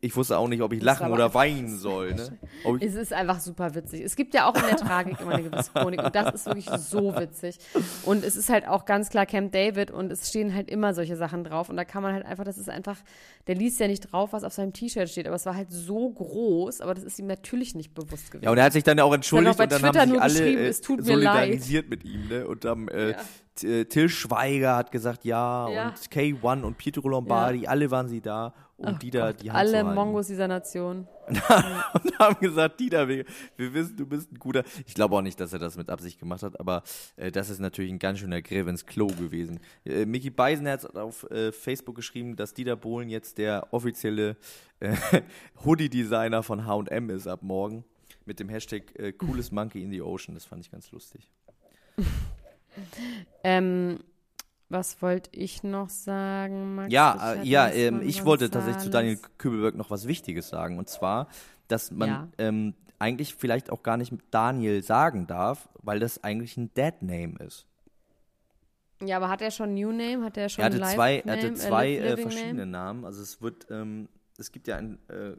ich, wusste auch nicht, ob ich lachen oder weinen soll. Ne? Es ist einfach super witzig. Es gibt ja auch in der Tragik immer eine gewisse Chronik und das ist wirklich so witzig. Und es ist halt auch ganz klar Camp David und es stehen halt immer solche Sachen drauf und da kann man halt einfach, das ist einfach, der liest ja nicht drauf, was auf seinem T-Shirt steht, aber es war halt so groß, aber das ist ihm natürlich nicht bewusst gewesen. Ja, und er hat sich dann auch entschuldigt bei und dann Twitter haben sich nur alle geschrieben, äh, es tut mir leid. solidarisiert mit ihm, ne? Und dann äh, Ja. Äh, Till Schweiger hat gesagt ja, Ja. und K1 und Pietro Lombardi, alle waren sie da, um Dieter die Hand Alle zu halten. Mongos dieser Nation. und haben gesagt, Dieter, wir, wir wissen, du bist ein guter. Ich glaube auch nicht, dass er das mit Absicht gemacht hat, aber äh, das ist natürlich ein ganz schöner Griff ins Klo gewesen. Äh, Mickey Beisenherz hat auf äh, Facebook geschrieben, dass Dieter Bohlen jetzt der offizielle äh, Hoodie-Designer von H&M ist ab morgen mit dem Hashtag äh, Coolest Monkey in the Ocean. Das fand ich ganz lustig. Ähm, was wollte ich noch sagen, Max? Ja, äh, ja, ähm, ich wollte tatsächlich zu. Daniel Kübelberg noch was Wichtiges sagen. Und zwar, dass man Ja. ähm, eigentlich vielleicht auch gar nicht Daniel sagen darf, weil das eigentlich ein Dead-Name ist. Ja, aber hat er schon New Name? Hat er schon Er hatte zwei, er Name, hatte zwei Live äh, verschiedene Name? Namen. Also es wird, ähm, es gibt ja ein äh,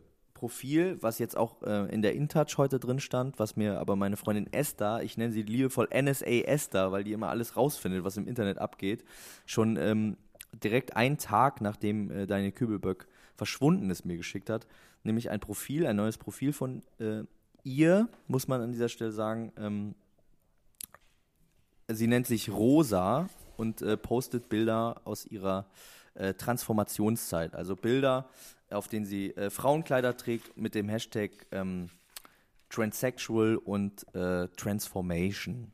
Profil, was jetzt auch äh, in der InTouch heute drin stand, was mir aber meine Freundin Esther, ich nenne sie liebevoll NSA Esther, weil die immer alles rausfindet, was im Internet abgeht, schon ähm, direkt einen Tag, nachdem äh, Daniel Kübelböck verschwunden ist, mir geschickt hat, nämlich ein Profil, ein neues Profil von äh, ihr, muss man an dieser Stelle sagen. Ähm, sie nennt sich Rosa und äh, postet Bilder aus ihrer äh, Transformationszeit. Also Bilder, auf denen sie äh, Frauenkleider trägt mit dem Hashtag ähm, Transsexual und äh, Transformation.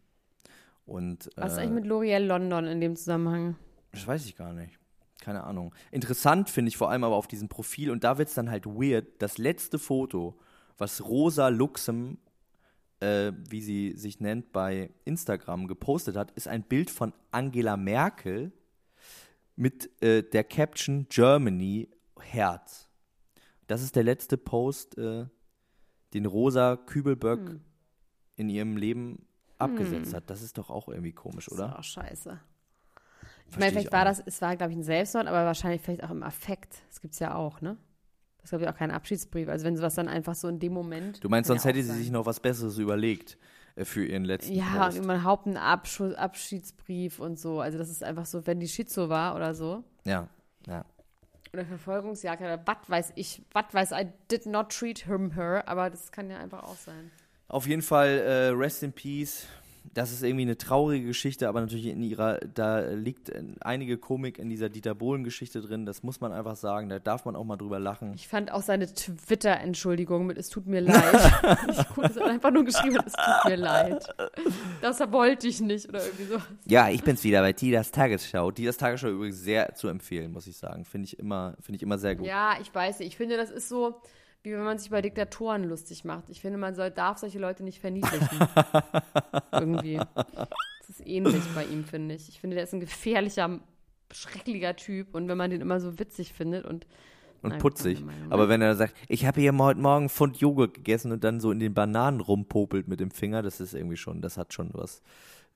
Und äh, Was ist eigentlich mit L'Oreal London in dem Zusammenhang? das weiß ich gar nicht. Keine Ahnung. Interessant finde ich vor allem aber auf diesem Profil, und da wird es dann halt weird, das letzte Foto, was Rosa Luxem, äh, wie sie sich nennt, bei Instagram gepostet hat, ist ein Bild von Angela Merkel mit äh, der Caption Germany Herz. Das ist der letzte Post, äh, den Rosa Kübelböck Hm. in ihrem Leben abgesetzt hat. Das ist doch auch irgendwie komisch, Das oder? ist auch scheiße. Ich meine, ich vielleicht auch war das, es war, glaube ich, ein Selbstmord, aber wahrscheinlich vielleicht auch im Affekt. Das gibt es ja auch, ne? Das ist, glaube ich, auch kein Abschiedsbrief. Also wenn sowas dann einfach so in dem Moment. Du meinst, sonst ja hätte sie sein. sich noch was Besseres überlegt äh, für ihren letzten Ja, Post. und überhaupt einen Abschu Abschiedsbrief und so. Also das ist einfach so, wenn die Schizo war oder so. Ja, ja. Oder Verfolgungsjagd oder was weiß ich, was weiß I did not treat him her, aber das kann ja einfach auch sein. Auf jeden Fall, äh, Rest in Peace. Das ist irgendwie eine traurige Geschichte, aber natürlich in ihrer, da liegt einige Komik in dieser Dieter Bohlen-Geschichte drin. Das muss man einfach sagen. Da darf man auch mal drüber lachen. Ich fand auch seine Twitter-Entschuldigung mit Es tut mir leid. ich gut, es einfach nur geschrieben, es tut mir leid. Das wollte ich nicht oder irgendwie so. Ja, ich bin's wieder bei Tidas Tagesschau. Tidas Tagesschau übrigens sehr zu empfehlen, muss ich sagen. Finde ich immer, finde ich immer sehr gut. Ja, ich weiß nicht. Ich finde, das ist so, wie wenn man sich bei Diktatoren lustig macht. Ich finde, man soll, darf solche Leute nicht verniedlichen. Irgendwie. Das ist ähnlich bei ihm, finde ich. Ich finde, der ist ein gefährlicher, schrecklicher Typ. Und wenn man den immer so witzig findet und und Nein, putzig. Aber wenn er sagt, ich habe hier heute Morgen einen Pfund Joghurt gegessen und dann so in den Bananen rumpopelt mit dem Finger, das ist irgendwie schon, das hat schon was,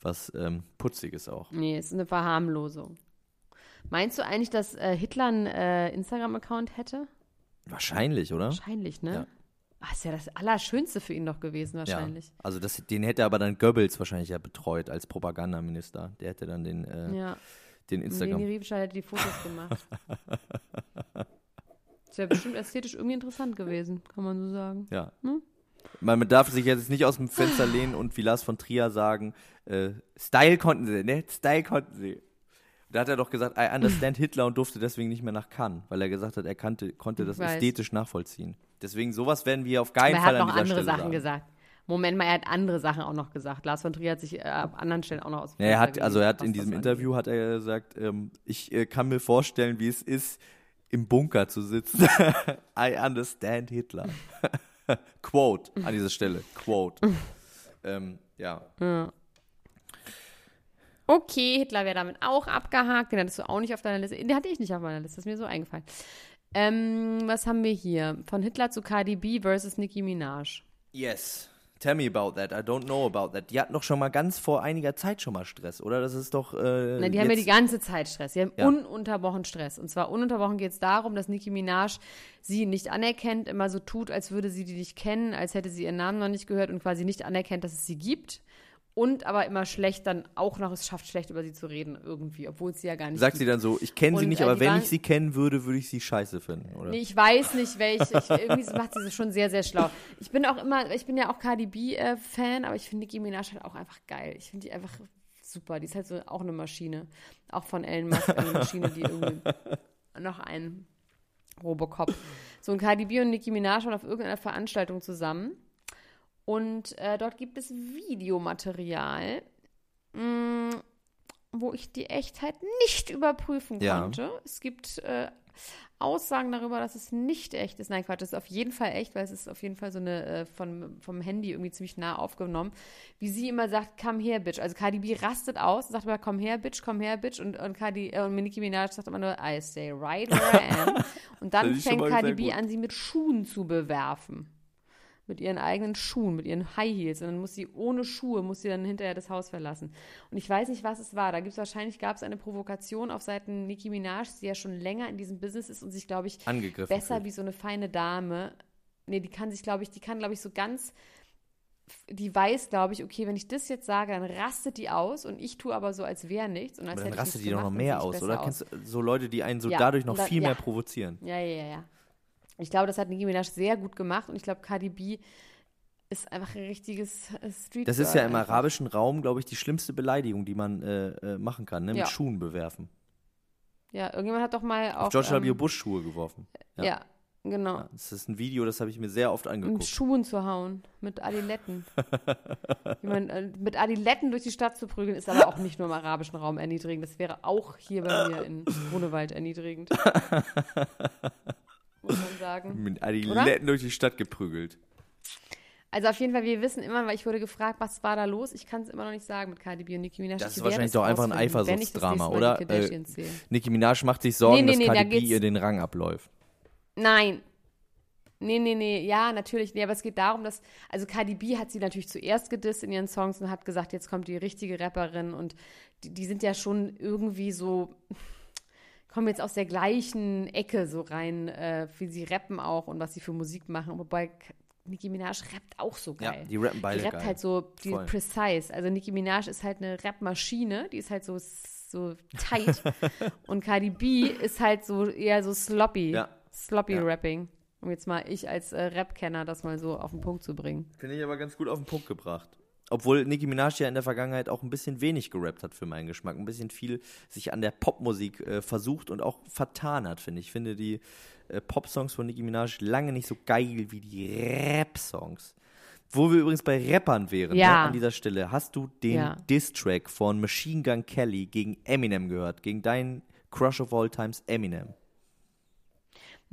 was ähm, Putziges auch. Nee, es ist eine Verharmlosung. Meinst du eigentlich, dass äh, Hitler einen äh, Instagram-Account hätte? Wahrscheinlich, oder? Wahrscheinlich, ne? Ja. Ah, ist ja das Allerschönste für ihn doch gewesen, wahrscheinlich. Ja. Also das, den hätte aber dann Goebbels wahrscheinlich ja betreut als Propagandaminister. Der hätte dann den, äh, Ja. den Leni Instagram. Riefenstahl hätte die Fotos gemacht. Das wäre bestimmt ästhetisch irgendwie interessant gewesen, kann man so sagen. Ja. Hm? Man darf sich jetzt nicht aus dem Fenster lehnen und wie Lars von Trier sagen, äh, Style konnten sie, ne? Style konnten sie. Da hat er doch gesagt, I understand Hitler und durfte deswegen nicht mehr nach Cannes, weil er gesagt hat, er kannte, konnte das ästhetisch nachvollziehen. Deswegen sowas werden wir auf keinen Aber er Fall hat an noch dieser andere Stelle Sachen sagen. gesagt. Moment mal, er hat andere Sachen auch noch gesagt. Lars von Trier hat sich äh, an anderen Stellen auch noch aus dem Ja, er hat, also er hat in diesem Interview hat er gesagt, ähm, ich äh, kann mir vorstellen, wie es ist, im Bunker zu sitzen. I understand Hitler. Quote an dieser Stelle. Quote. ähm, ja. Okay, Hitler wäre damit auch abgehakt. Den hattest du auch nicht auf deiner Liste. Den hatte ich nicht auf meiner Liste. Das ist mir so eingefallen. Ähm, was haben wir hier? Von Hitler zu Cardi B versus Nicki Minaj. Yes. Tell me about that. I don't know about that. Die hatten doch schon mal ganz vor einiger Zeit schon mal Stress, oder? Das ist doch. Äh, Na, die haben ja die ganze Zeit Stress. Die haben Ja. ununterbrochen Stress. Und zwar ununterbrochen geht es darum, dass Nicki Minaj sie nicht anerkennt, immer so tut, als würde sie die nicht kennen, als hätte sie ihren Namen noch nicht gehört und quasi nicht anerkennt, dass es sie gibt. Und aber immer schlecht dann auch noch es schafft, schlecht über sie zu reden irgendwie, obwohl es sie ja gar nicht Sagt sie gibt. dann so, ich kenne sie nicht, äh, aber wenn ich sie kennen würde, würde ich sie scheiße finden, oder? Nee, ich weiß nicht, welche. Ich, irgendwie macht sie schon sehr, sehr schlau. Ich bin auch immer, ich bin ja auch Cardi B-Fan, aber ich finde Nicki Minaj halt auch einfach geil. Ich finde die einfach super. Die ist halt so auch eine Maschine. Auch von Elon Musk eine Maschine, die irgendwie noch ein Robocop. So, und Cardi B und Nicki Minaj waren auf irgendeiner Veranstaltung zusammen. Und äh, dort gibt es Videomaterial, mh, wo ich die Echtheit nicht überprüfen Ja. konnte. Es gibt äh, Aussagen darüber, dass es nicht echt ist. Nein, Quatsch, es ist auf jeden Fall echt, weil es ist auf jeden Fall so eine äh, von, vom Handy irgendwie ziemlich nah aufgenommen. Wie sie immer sagt, come here, bitch. Also Cardi B rastet aus, sagt immer, come here, bitch, come here, bitch. Und, und, Cardi, äh, und Nicki Minaj sagt immer nur, I stay right where I am. Und dann fängt Cardi B an, sie mit Schuhen zu bewerfen. Mit ihren eigenen Schuhen, mit ihren High Heels. Und dann muss sie ohne Schuhe, muss sie dann hinterher das Haus verlassen. Und ich weiß nicht, was es war. Da gibt es wahrscheinlich, gab es eine Provokation auf Seiten Nicki Minaj, die ja schon länger in diesem Business ist und sich, glaube ich, Angegriffen besser fühlt. wie so eine feine Dame. Nee, die kann sich, glaube ich, die kann, glaube ich, so ganz die weiß, glaube ich, okay, wenn ich das jetzt sage, dann rastet die aus und ich tue aber so, als wäre nichts. Und als Aber dann rastet die doch noch mehr aus, oder? besser Kennst du so Leute, die einen so Ja, dadurch noch dann- viel ja. mehr provozieren? Ja, ja, ja, ja. Ich glaube, das hat Nicki Minaj sehr gut gemacht und ich glaube, Cardi B ist einfach ein richtiges äh, Street Das ist ja im einfach. arabischen Raum, glaube ich, die schlimmste Beleidigung, die man äh, äh, machen kann, ne? Mit Ja. Schuhen bewerfen. Ja, irgendjemand hat doch mal auch. Auf George ähm, W. Bush Schuhe geworfen. Ja, Ja. genau. Ja, das ist ein Video, das habe ich mir sehr oft Mit angeguckt. Schuhen zu hauen, mit Adiletten. Jemand, äh, mit Adiletten durch die Stadt zu prügeln, ist aber auch nicht nur im arabischen Raum erniedrigend. Das wäre auch hier bei mir in Grunewald erniedrigend. Muss man sagen. Mit Adiletten durch die Stadt geprügelt. Also auf jeden Fall, wir wissen immer, weil ich wurde gefragt, was war da los? Ich kann es immer noch nicht sagen mit Cardi B und Nicki Minaj. Das ist wahrscheinlich doch einfach ein Eifersuchtsdrama, oder? Äh. Nicki Minaj macht sich Sorgen, Nee, nee, dass nee, da Cardi B geht's- ihr den Rang abläuft. Nein. Nee, nee, nee, ja, natürlich. Nee, aber es geht darum, dass, also Cardi B hat sie natürlich zuerst gedisst in ihren Songs und hat gesagt, jetzt kommt die richtige Rapperin und die, die sind ja schon irgendwie so, kommen jetzt aus der gleichen Ecke so rein, äh, wie sie rappen auch und was sie für Musik machen. Wobei Nicki Minaj rappt auch so Ja, geil. die rappen beide Die rappt geil. halt so die Voll. precise. Also Nicki Minaj ist halt eine Rapmaschine, die ist halt so, so tight. und Cardi B ist halt so eher so sloppy. Ja. Sloppy Ja. Rapping. Um jetzt mal ich als äh, Rap-Kenner das mal so auf den Punkt zu bringen. Finde ich aber ganz gut auf den Punkt gebracht. Obwohl Nicki Minaj ja in der Vergangenheit auch ein bisschen wenig gerappt hat für meinen Geschmack. Ein bisschen viel sich an der Popmusik äh, versucht und auch vertan hat, finde ich. Ich finde die äh, Pop-Songs von Nicki Minaj lange nicht so geil wie die Rap-Songs. Wo wir übrigens bei Rappern wären, Ja. ne, an dieser Stelle. Hast du den Ja. Diss-Track von Machine Gun Kelly gegen Eminem gehört? Gegen deinen Crush of All Times Eminem?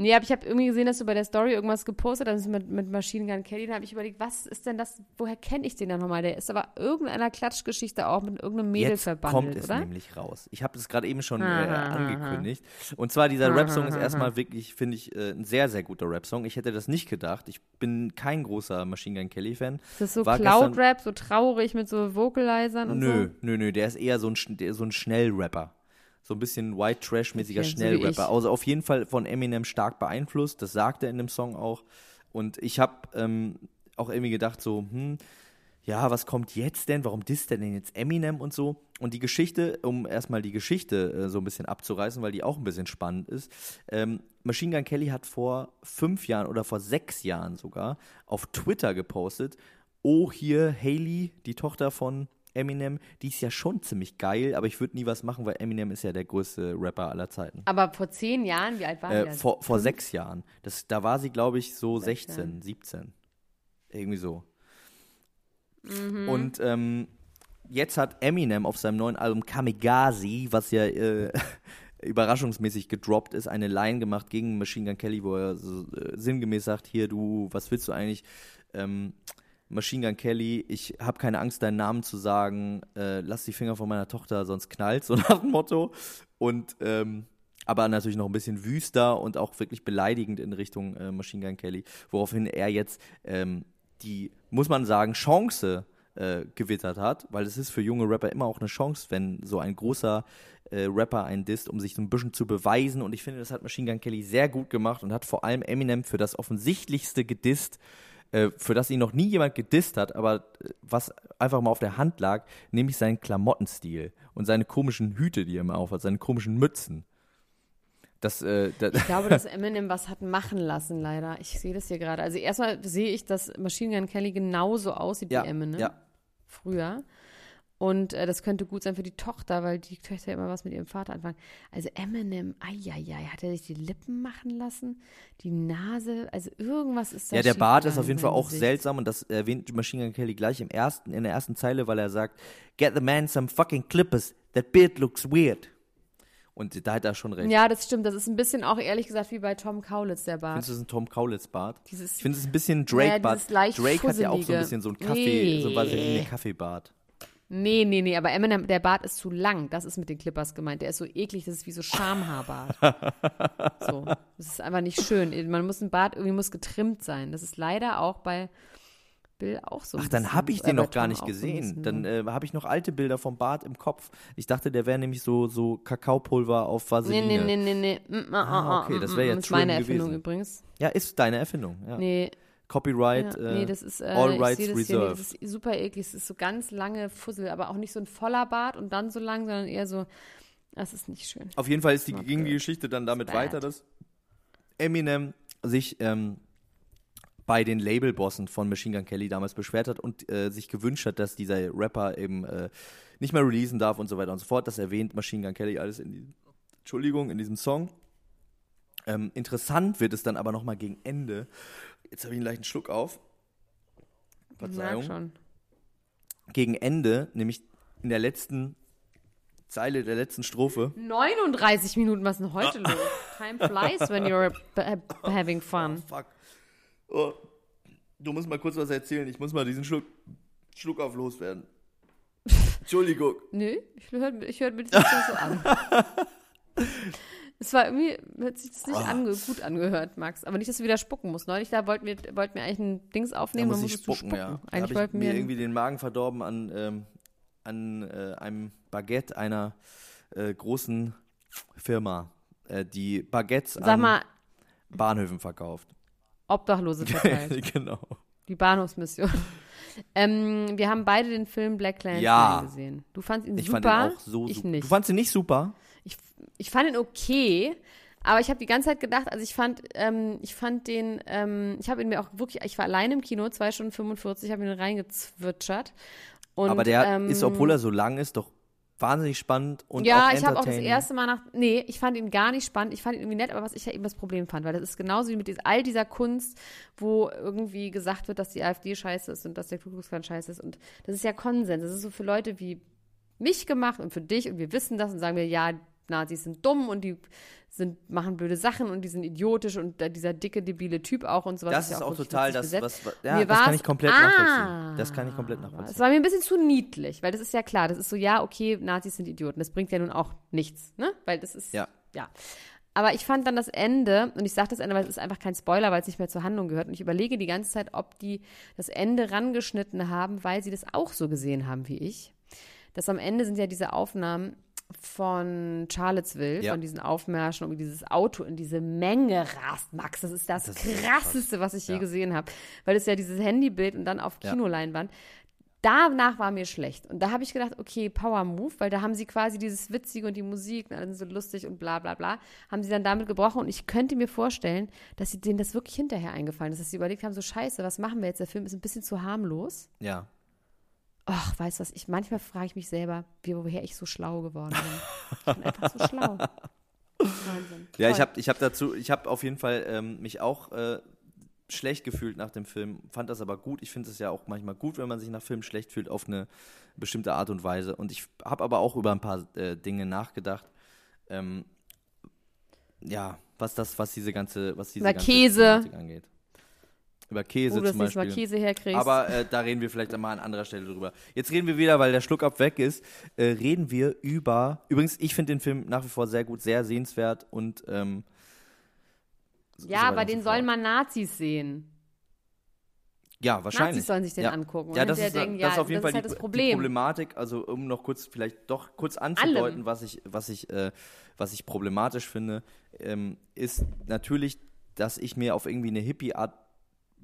Nee, aber ich habe irgendwie gesehen, dass du bei der Story irgendwas gepostet hast mit, mit Machine Gun Kelly. Da habe ich überlegt, was ist denn das? Woher kenne ich den dann nochmal? Der ist aber irgendeiner Klatschgeschichte auch mit irgendeinem Mädel Jetzt verbandelt, kommt es oder? nämlich raus. Ich habe es gerade eben schon äh, Aha, aha, angekündigt. Und zwar dieser Rap-Song ist erstmal wirklich, finde ich, äh, ein sehr, sehr guter Rap-Song. Ich hätte das nicht gedacht. Ich bin kein großer Machine Gun Kelly-Fan. Ist das so Cloud-Rap, so traurig mit so Vocalizern und Nö, so? nö, nö. Der ist eher so ein, der so ein Schnellrapper. So ein bisschen White Trash-mäßiger Okay, Schnellrapper. also auf jeden Fall von Eminem stark beeinflusst. Das sagt er in dem Song auch. Und ich habe ähm, auch irgendwie gedacht, so, hm, ja, was kommt jetzt denn? Warum disst der denn jetzt Eminem und so? Und die Geschichte, um erstmal die Geschichte äh, so ein bisschen abzureißen, weil die auch ein bisschen spannend ist. Ähm, Machine Gun Kelly hat vor fünf Jahren oder vor sechs Jahren sogar auf Twitter gepostet, oh, hier Haley, die Tochter von Eminem, die ist ja schon ziemlich geil, aber ich würde nie was machen, weil Eminem ist ja der größte Rapper aller Zeiten. Aber vor zehn Jahren, wie alt war Äh, vor, vor sechs Jahren. Das, da war sie, glaube ich, so Sechs 16, 17. Irgendwie so. Mhm. Und ähm, jetzt hat Eminem auf seinem neuen Album Kamigazi, was ja äh, überraschungsmäßig gedroppt ist, eine Line gemacht gegen Machine Gun Kelly, wo er so, äh, sinngemäß sagt, hier du, was willst du eigentlich? Ähm, Machine Gun Kelly, ich habe keine Angst, deinen Namen zu sagen, äh, lass die Finger von meiner Tochter, sonst knallt, so nach dem Motto. Und ähm, aber natürlich noch ein bisschen wüster und auch wirklich beleidigend in Richtung äh, Machine Gun Kelly, woraufhin er jetzt ähm, die, muss man sagen, Chance äh, gewittert hat, weil es ist für junge Rapper immer auch eine Chance, wenn so ein großer äh, Rapper einen disst, um sich so ein bisschen zu beweisen. Und ich finde, das hat Machine Gun Kelly sehr gut gemacht und hat vor allem Eminem für das offensichtlichste gedisst, äh, für das ihn noch nie jemand gedisst hat, aber äh, was einfach mal auf der Hand lag, nämlich seinen Klamottenstil und seine komischen Hüte, die er immer aufhat, seine komischen Mützen. Das, äh, das Ich glaube, dass Eminem was hat machen lassen, leider. Ich sehe das hier gerade. Also erstmal sehe ich, dass Machine Gun Kelly genauso aussieht ja, wie Eminem ja, früher. Und äh, das könnte gut sein für die Tochter, weil die Töchter immer was mit ihrem Vater anfangen. Also Eminem, eieiei, hat er sich die Lippen machen lassen? Die Nase? Also irgendwas ist da Ja, der Bart ist auf jeden in Fall auch Gesicht. seltsam und das erwähnt Machine Gun Kelly gleich im ersten, in der ersten Zeile, weil er sagt, get the man some fucking clippers, that beard looks weird. Und da hat er schon recht. Ja, das stimmt. Das ist ein bisschen auch ehrlich gesagt wie bei Tom Kaulitz, der Bart. Findest du, das ist ein Tom Kaulitz-Bart? Ich finde es ist ein bisschen Drake-Bart. leicht Drake hat ja auch so ein bisschen so ein Kaffee, so was Nee. wie Kaffeebart. Nee, nee, nee, aber Eminem, der Bart ist zu lang. Das ist mit den Clippers gemeint. Der ist so eklig, das ist wie so Schamhaarbart. so. Das ist einfach nicht schön. Man muss ein Bart, irgendwie muss getrimmt sein. Das ist leider auch bei Bill auch so. Ach, dann habe ich äh, den bei noch gar nicht so gesehen. bisschen, Dann ja. äh, habe ich noch alte Bilder vom Bart im Kopf. Ich dachte, der wäre nämlich so, so Kakaopulver auf Nee, Vaseline. nee, nee, nee, nee. Mm, ah, Ah, okay, mm, das mm, wär mm. jetzt Das ist meine Trim Erfindung gewesen. übrigens. Ja, ist deine Erfindung. Ja. Nee, Copyright, ja, äh, nee, das ist, äh, all rights das hier, nee, reserved. das ist super eklig. Es ist so ganz lange Fussel, aber auch nicht so ein voller Bart und dann so lang, sondern eher so, das ist nicht schön. Auf jeden Fall ist die, ging die. Geschichte dann damit bad. weiter, dass Eminem sich ähm, bei den Labelbossen von Machine Gun Kelly damals beschwert hat und äh, sich gewünscht hat, dass dieser Rapper eben äh, nicht mehr releasen darf und so weiter und so fort. Das erwähnt Machine Gun Kelly alles in diesem, Entschuldigung, in diesem Song. Ähm, interessant wird es dann aber nochmal gegen Ende. Jetzt habe ich einen leichten Schluck auf. Verzeihung. schon. Gegen Ende, nämlich in der letzten Zeile der letzten Strophe. 39 Minuten, was ist denn heute Ah. los? Time flies when you're having fun. Fuck. Oh, du musst mal kurz was erzählen. Ich muss mal diesen Schluck, Schluck auf loswerden. Entschuldigung. Nö, ich höre ich hör mir das nicht so an. Es war irgendwie, hört sich das nicht Ah. ange gut angehört, Max. Aber nicht, dass du wieder spucken musst. Neulich da wollten wir, wollten wir eigentlich ein Dings Da aufnehmen, muss dann ich spucken, spucken. ja. Da Eigentlich habe ich wollten mir irgendwie den Magen verdorben an, ähm, an äh, einem Baguette einer äh, großen Firma, äh, die Baguettes Sag an mal, Bahnhöfen verkauft. Obdachlose verteilt. genau. Die Bahnhofsmission. ähm, wir haben beide den Film Black Clansman Ja. gesehen. Du fandst ihn Ich super. fand ihn auch so Ich super. nicht. Du fandst ihn nicht super? Ich, ich fand ihn okay, aber ich habe die ganze Zeit gedacht, also ich fand, ähm, ich fand den, ähm, ich habe ihn mir auch wirklich, ich war alleine im Kino, 2 Stunden 45, habe ihn reingezwitschert. Und, Aber der ähm, ist, obwohl er so lang ist, doch wahnsinnig spannend und ja, auch ich habe auch das erste Mal nach. Nee, ich fand ihn gar nicht spannend. Ich fand ihn irgendwie nett, aber was ich ja eben das Problem fand, weil das ist genauso wie mit dies- all dieser Kunst, wo irgendwie gesagt wird, dass die AfD scheiße ist und dass der Ku Klux Klan scheiße ist. Und das ist ja Konsens. Das ist so für Leute wie mich gemacht und für dich und wir wissen das und sagen wir, ja, Nazis sind dumm und die sind, machen blöde Sachen und die sind idiotisch und dieser dicke, debile Typ auch und sowas. Das ja ist auch wirklich total das, besetzt. was, ja, Mir das kann ich komplett Ah, nachvollziehen. Das kann ich komplett Es nachvollziehen. war mir ein bisschen zu niedlich, weil das ist ja klar, das ist so, ja, okay, Nazis sind Idioten. Das bringt ja nun auch nichts, ne? Weil das ist, Ja. ja. Aber ich fand dann das Ende, und ich sage das Ende, weil es ist einfach kein Spoiler, weil es nicht mehr zur Handlung gehört. Und ich überlege die ganze Zeit, ob die das Ende rangeschnitten haben, weil sie das auch so gesehen haben wie ich. Das am Ende sind ja diese Aufnahmen von Charlottesville, Ja. von diesen Aufmärschen, um dieses Auto in diese Menge rast. Max, das ist das, Das ist krasseste, was ich je Ja. gesehen habe. Weil es ja dieses Handybild und dann auf Ja. Kinoleinwand. Danach war mir schlecht. Und da habe ich gedacht, okay, Power Move, weil da haben sie quasi dieses Witzige und die Musik, und alles so lustig und bla bla bla, haben sie dann damit gebrochen. Und ich könnte mir vorstellen, dass sie denen das wirklich hinterher eingefallen ist, dass sie überlegt haben, so scheiße, was machen wir jetzt? Der Film ist ein bisschen zu harmlos. Ja. Ach, weißt du was, ich, manchmal frage ich mich selber, wie, woher ich so schlau geworden bin. Ich bin einfach so schlau. Wahnsinn. Ja, ich habe ich hab dazu, ich habe auf jeden Fall ähm, mich auch äh, schlecht gefühlt nach dem Film, fand das aber gut. Ich finde es ja auch manchmal gut, wenn man sich nach Filmen schlecht fühlt, auf eine bestimmte Art und Weise. Und ich habe aber auch über ein paar äh, Dinge nachgedacht. Ähm, ja, was das, was diese ganze, was diese ganze Käse. Thematik angeht. Über Käse Wo du das zum nächste Mal Beispiel. Käse herkriegst. Aber äh, da reden wir vielleicht einmal an anderer Stelle drüber. Jetzt reden wir wieder, weil der Schluck weg ist, äh, reden wir über. Übrigens, ich finde den Film nach wie vor sehr gut, sehr sehenswert und ähm, so ja, aber den so sollen mal Nazis sehen. Ja, wahrscheinlich. Nazis sollen sich den ja. angucken. Ja, das ist, denken, das ist ja, auf jeden Fall ist halt die, das die Problem. Problematik. Also um noch kurz vielleicht doch kurz anzudeuten, was ich, was ich, äh, was ich problematisch finde, ähm, ist natürlich, dass ich mir auf irgendwie eine Hippie-Art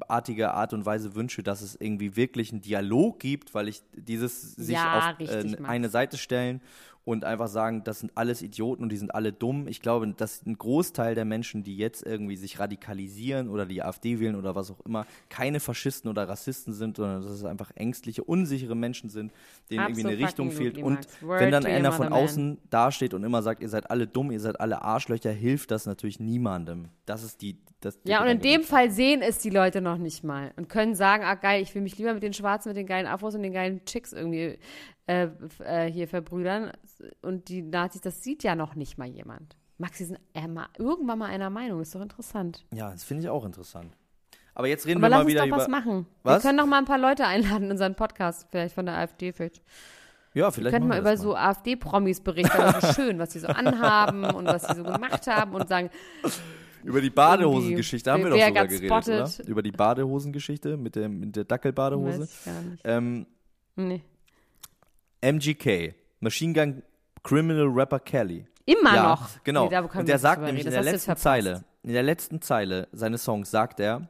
artige Art und Weise wünsche, dass es irgendwie wirklich einen Dialog gibt, weil ich dieses sich Ja, auf äh, eine Seite stellen und einfach sagen, das sind alles Idioten und die sind alle dumm. Ich glaube, dass ein Großteil der Menschen, die jetzt irgendwie sich radikalisieren oder die AfD wählen oder was auch immer, keine Faschisten oder Rassisten sind, sondern dass es einfach ängstliche, unsichere Menschen sind, denen irgendwie eine Richtung fehlt. Und wenn dann einer von man. außen dasteht und immer sagt, ihr seid alle dumm, ihr seid alle Arschlöcher, hilft das natürlich niemandem. Das ist die. Das Ja, und in dem Fall sehen es die Leute noch nicht mal und können sagen, ah geil, ich will mich lieber mit den Schwarzen, mit den geilen Afros und den geilen Chicks irgendwie äh, äh, hier verbrüdern. Und die Nazis, das sieht ja noch nicht mal jemand. Max, sie sind mal, irgendwann mal einer Meinung, ist doch interessant. Ja, das finde ich auch interessant. Aber jetzt reden Aber wir lass mal uns wieder doch über. was machen. Was? Wir können doch mal ein paar Leute einladen in unseren Podcast, vielleicht von der AfD. Vielleicht. Ja, vielleicht Könnten machen mal wir über das so AfD-Promis berichten, aber so schön, was sie so anhaben und was sie so gemacht haben und sagen, Über die Badehosengeschichte haben wir doch sogar geredet, spotted? oder? Über die Badehosengeschichte mit, dem, mit der Dackelbadehose. weiß ich gar nicht. Ähm, Nee. MGK, Machine Gun Criminal Rapper Kelly. Immer ja, noch. Genau. Nee, und der nicht sagt nämlich in der letzten. Zeile, in der letzten Zeile seines Songs sagt er,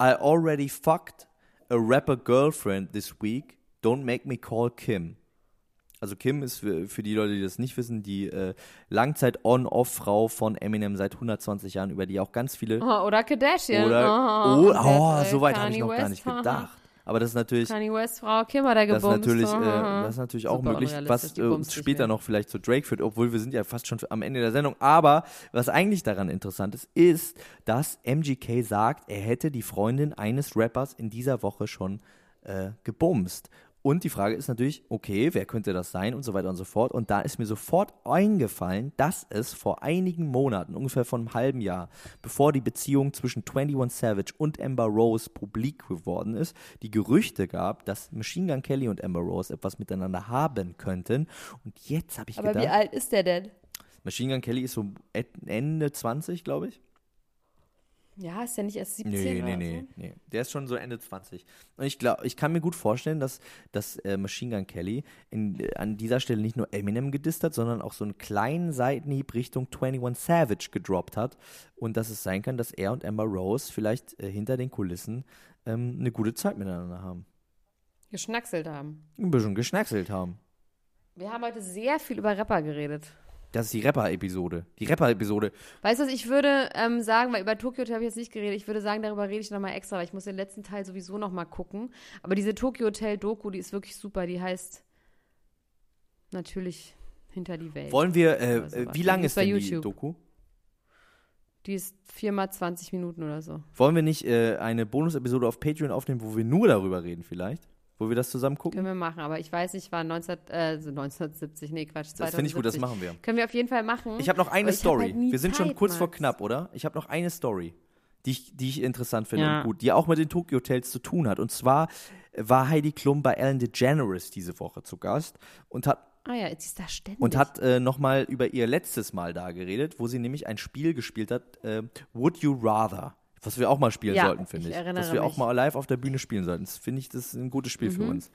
I already fucked a rapper girlfriend this week. Don't make me call Kim. Also Kim ist für, für die Leute, die das nicht wissen, die äh, Langzeit-On-Off-Frau von Eminem seit 120 Jahren, über die auch ganz viele Oh, oder Kardashian. oder oh, oh, oh äh, so weit habe ich noch gar West, nicht haha. gedacht. Aber das ist natürlich Kanye West Frau Kim hat er das ist gebumst. natürlich, äh, das ist natürlich auch möglich, was äh, uns später noch vielleicht zu Drake führt, obwohl wir sind ja fast schon am Ende der Sendung. Aber was eigentlich daran interessant ist, ist, dass MGK sagt, er hätte die Freundin eines Rappers in dieser Woche schon äh, gebumst. Und die Frage ist natürlich, okay, wer könnte das sein und so weiter und so fort. Und da ist mir sofort eingefallen, dass es vor einigen Monaten, ungefähr vor einem halben Jahr, bevor die Beziehung zwischen 21 Savage und Amber Rose publik geworden ist, die Gerüchte gab, dass Machine Gun Kelly und Amber Rose etwas miteinander haben könnten. Und jetzt habe ich Aber gedacht, wie alt ist der denn? Machine Gun Kelly ist so Ende 20, glaube ich. Ja, ist ja nicht erst 17 Nee, oder nee, nee, so. nee. Der ist schon so Ende 20. Und ich glaube, ich kann mir gut vorstellen, dass, dass äh, Machine Gun Kelly in, äh, an dieser Stelle nicht nur Eminem gedisst hat, sondern auch so einen kleinen Seitenhieb Richtung 21 Savage gedroppt hat. Und dass es sein kann, dass er und Amber Rose vielleicht äh, hinter den Kulissen ähm, eine gute Zeit miteinander haben. Geschnackselt haben. Ein bisschen geschnackselt haben. Wir haben heute sehr viel über Rapper geredet. Das ist die Rapper-Episode. Die Rapper-Episode. Weißt du was, ich würde ähm, sagen, weil über Tokyo Hotel habe ich jetzt nicht geredet, ich würde sagen, darüber rede ich nochmal extra, weil ich muss den letzten Teil sowieso nochmal gucken. Aber diese Tokyo Hotel Doku, die ist wirklich super, die heißt natürlich Hinter die Welt. Wollen wir, äh, wie Die lang ist denn die YouTube. Doku? Die ist viermal 20 Minuten oder so. Wollen wir nicht äh, eine Bonus-Episode auf Patreon aufnehmen, wo wir nur darüber reden vielleicht? Wo wir das zusammen gucken? Können wir machen, aber ich weiß nicht, war 19, äh, so 1970, nee, Quatsch, 2070. Das finde ich gut, das machen wir. Können wir auf jeden Fall machen. Ich habe noch eine Story. halt wir sind schon Zeit, kurz vor Max. knapp, oder? Ich habe noch eine Story, die ich, die ich interessant finde Ja. und gut, die auch mit den Tokyo Hotels zu tun hat. Und zwar war Heidi Klum bei Ellen DeGeneres diese Woche zu Gast und hat Ah ja, jetzt ist da ständig. und hat äh, nochmal über ihr letztes Mal da geredet, wo sie nämlich ein Spiel gespielt hat, äh, Would You Rather. Was wir auch mal spielen Ja, sollten, finde ich ich. Was wir auch mich. mal live auf der Bühne spielen sollten. Das finde ich, das ist ein gutes Spiel Mhm. für uns.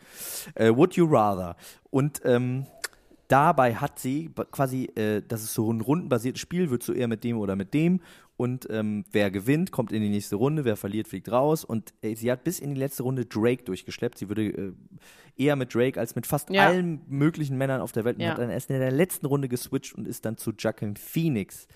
Äh, Would You Rather. Und ähm, dabei hat sie quasi, äh, das ist so ein rundenbasiertes Spiel, wird so eher mit dem oder mit dem. Und ähm, wer gewinnt, kommt in die nächste Runde, wer verliert, fliegt raus. Und äh, sie hat bis in die letzte Runde Drake durchgeschleppt. Sie würde äh, eher mit Drake als mit fast Ja. allen möglichen Männern auf der Welt und Ja. hat dann erst in der letzten Runde geswitcht und ist dann zu Jacqueline Phoenix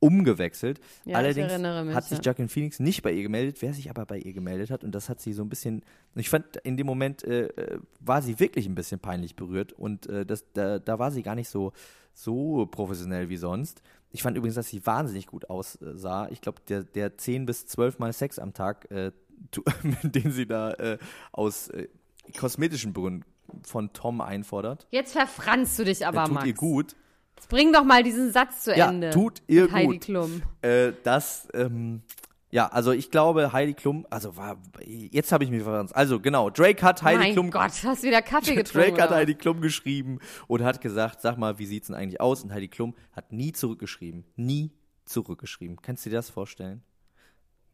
umgewechselt. Ja, Allerdings mich, hat sich ja. Jacqueline Phoenix nicht bei ihr gemeldet, wer sich aber bei ihr gemeldet hat und das hat sie so ein bisschen, ich fand in dem Moment äh, äh, war sie wirklich ein bisschen peinlich berührt und äh, das, da, da war sie gar nicht so, so professionell wie sonst. Ich fand übrigens, dass sie wahnsinnig gut aussah. Ich glaube, der, der 10 bis 12 Mal Sex am Tag, äh, den sie da äh, aus äh, kosmetischen Gründen von Tom einfordert, Jetzt verfranst du dich aber, der tut Max. ihr gut. Jetzt bring doch mal diesen Satz zu Ja, Ende. tut ihr mit Heidi gut. Klum. äh, dass, ähm, ja, also ich glaube, Heidi Klum, also war, jetzt habe ich mich verrannt. Also genau, Drake hat Heidi mein Klum, Gott, hast wieder Kaffee getrunken. Drake hat oder? Heidi Klum geschrieben und hat gesagt, sag mal, wie sieht's denn eigentlich aus? Und Heidi Klum hat nie zurückgeschrieben, nie zurückgeschrieben. Kannst du dir das vorstellen?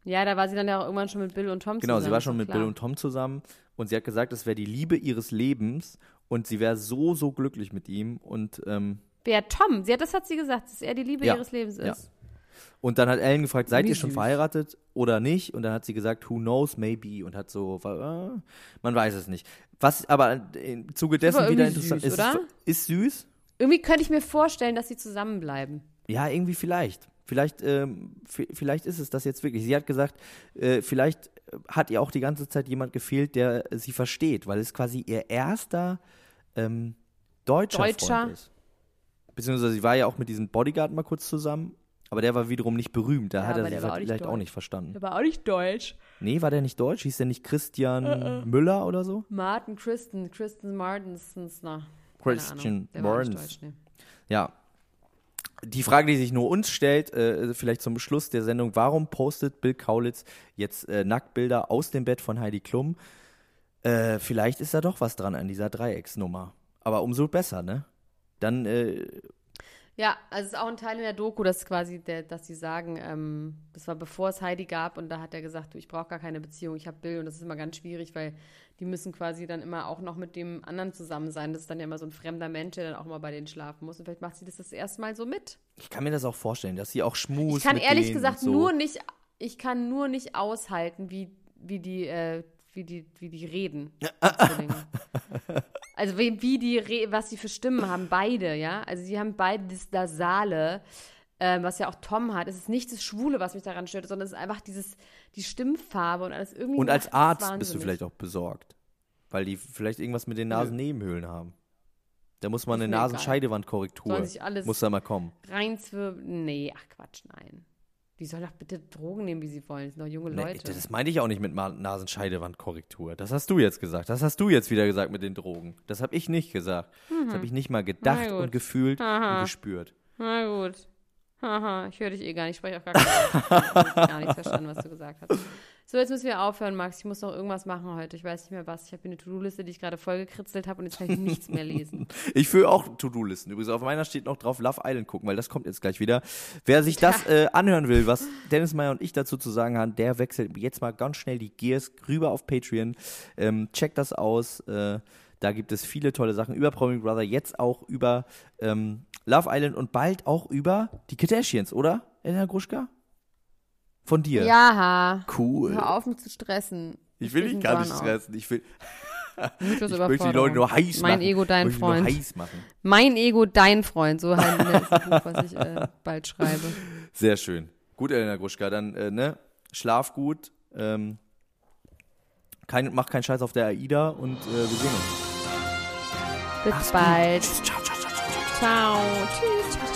Ja, da war sie dann ja auch irgendwann schon mit Bill und Tom Genau, zusammen. sie war schon mit klar. Bill und Tom zusammen und sie hat gesagt, das wäre die Liebe ihres Lebens und sie wäre so, so glücklich mit ihm und ähm, Wer Tom? Sie hat, das hat sie gesagt, dass er die Liebe Ja, ihres Lebens ja. ist. Und dann hat Ellen gefragt, seid Wie ihr schon süß. verheiratet oder nicht? Und dann hat sie gesagt, who knows, maybe. Und hat so, äh, man weiß es nicht. Was aber im Zuge dessen wieder irgendwie interessant süß, ist, oder? ist süß. Irgendwie könnte ich mir vorstellen, dass sie zusammenbleiben. Ja, irgendwie vielleicht. Vielleicht, ähm, vielleicht ist es das jetzt wirklich. Sie hat gesagt, äh, vielleicht hat ihr auch die ganze Zeit jemand gefehlt, der sie versteht, weil es quasi ihr erster ähm, deutscher, Deutscher. Freund ist. Beziehungsweise sie war ja auch mit diesem Bodyguard mal kurz zusammen, aber der war wiederum nicht berühmt. Da Ja, hat er sie der war auch nicht vielleicht auch deutsch. nicht verstanden. Der war auch nicht deutsch. Nee, war der nicht deutsch? Hieß der nicht Christian Äh, Müller oder so? Martin Kristen, Kristen Martensons, na. Christian Martens. deutsch, nee. Ja. Die Frage, die sich nur uns stellt, äh, vielleicht zum Schluss der Sendung, warum postet Bill Kaulitz jetzt äh, Nacktbilder aus dem Bett von Heidi Klum? Äh, vielleicht ist da doch was dran an dieser Dreiecksnummer. aber umso besser, ne? Dann, äh, Ja, also es ist auch ein Teil in der Doku, dass quasi, der, dass sie sagen, ähm, das war bevor es Heidi gab und da hat er gesagt, du, ich brauche gar keine Beziehung, ich habe Bill und das ist immer ganz schwierig, weil die müssen quasi dann immer auch noch mit dem anderen zusammen sein. Das ist dann ja immer so ein fremder Mensch, der dann auch immer bei denen schlafen muss und vielleicht macht sie das das erste Mal so mit. ich kann mir das auch vorstellen, dass sie auch schmust. Ich kann ehrlich gesagt so. nur nicht, ich kann nur nicht aushalten, wie, wie die, äh, wie die, wie die reden. also wie, wie die, was die für Stimmen haben, beide, ja. Also sie haben beide das Nasale, ähm, was ja auch Tom hat. Es ist nicht das Schwule, was mich daran stört, sondern es ist einfach dieses, die Stimmfarbe und alles irgendwie. Und als Arzt bist du vielleicht auch besorgt. Weil die vielleicht irgendwas mit den Nasennebenhöhlen haben. Da muss man eine. Nasenscheidewandkorrektur. Muss da mal kommen. Reinzwirbeln. Nee, ach Quatsch, nein. Die sollen doch bitte Drogen nehmen, wie sie wollen. Das sind doch junge Nee, Leute. das meinte ich auch nicht mit Nasenscheidewandkorrektur. Das hast du jetzt gesagt. Das hast du jetzt wieder gesagt mit den Drogen. Das habe ich nicht gesagt. Das habe ich nicht mal gedacht Mhm. Und gefühlt Aha. und gespürt. Na gut. Haha, ich höre dich eh gar nicht. Ich spreche auch gar gar nichts verstanden, was du gesagt hast. So, jetzt müssen wir aufhören, Max. Ich muss noch irgendwas machen heute. Ich weiß nicht mehr was. Ich habe hier eine To-Do-Liste, die ich gerade vollgekritzelt habe und jetzt kann ich nichts mehr lesen. Ich führe auch To-Do-Listen. Übrigens, auf meiner steht noch drauf Love Island gucken, weil das kommt jetzt gleich wieder. Wer sich das äh, anhören will, was Dennis Meyer und ich dazu zu sagen haben, der wechselt jetzt mal ganz schnell die Gears rüber auf Patreon. Ähm, checkt das aus. Äh, da gibt es viele tolle Sachen über Promi Brother, jetzt auch über ähm, Love Island und bald auch über die Kardashians, oder? Elena Gruschka? Von dir. Ja, Cool. hör auf mich zu stressen. Ich will krieg dich gar nicht stressen. Ich will, ich möchte die Leute nur heiß Mein machen. Ego, dein Freund. heiß machen. Mein Ego, dein Freund. So heißt das Buch, was ich äh, bald schreibe. Sehr schön. Gut, Elena Gruschka, dann, äh, ne, schlaf gut, ähm, kein, mach keinen Scheiß auf der AIDA und äh, wir sehen uns. Bis bald. Tschüss, ciao, ciao, ciao, ciao, ciao. Ciao. Tschüss.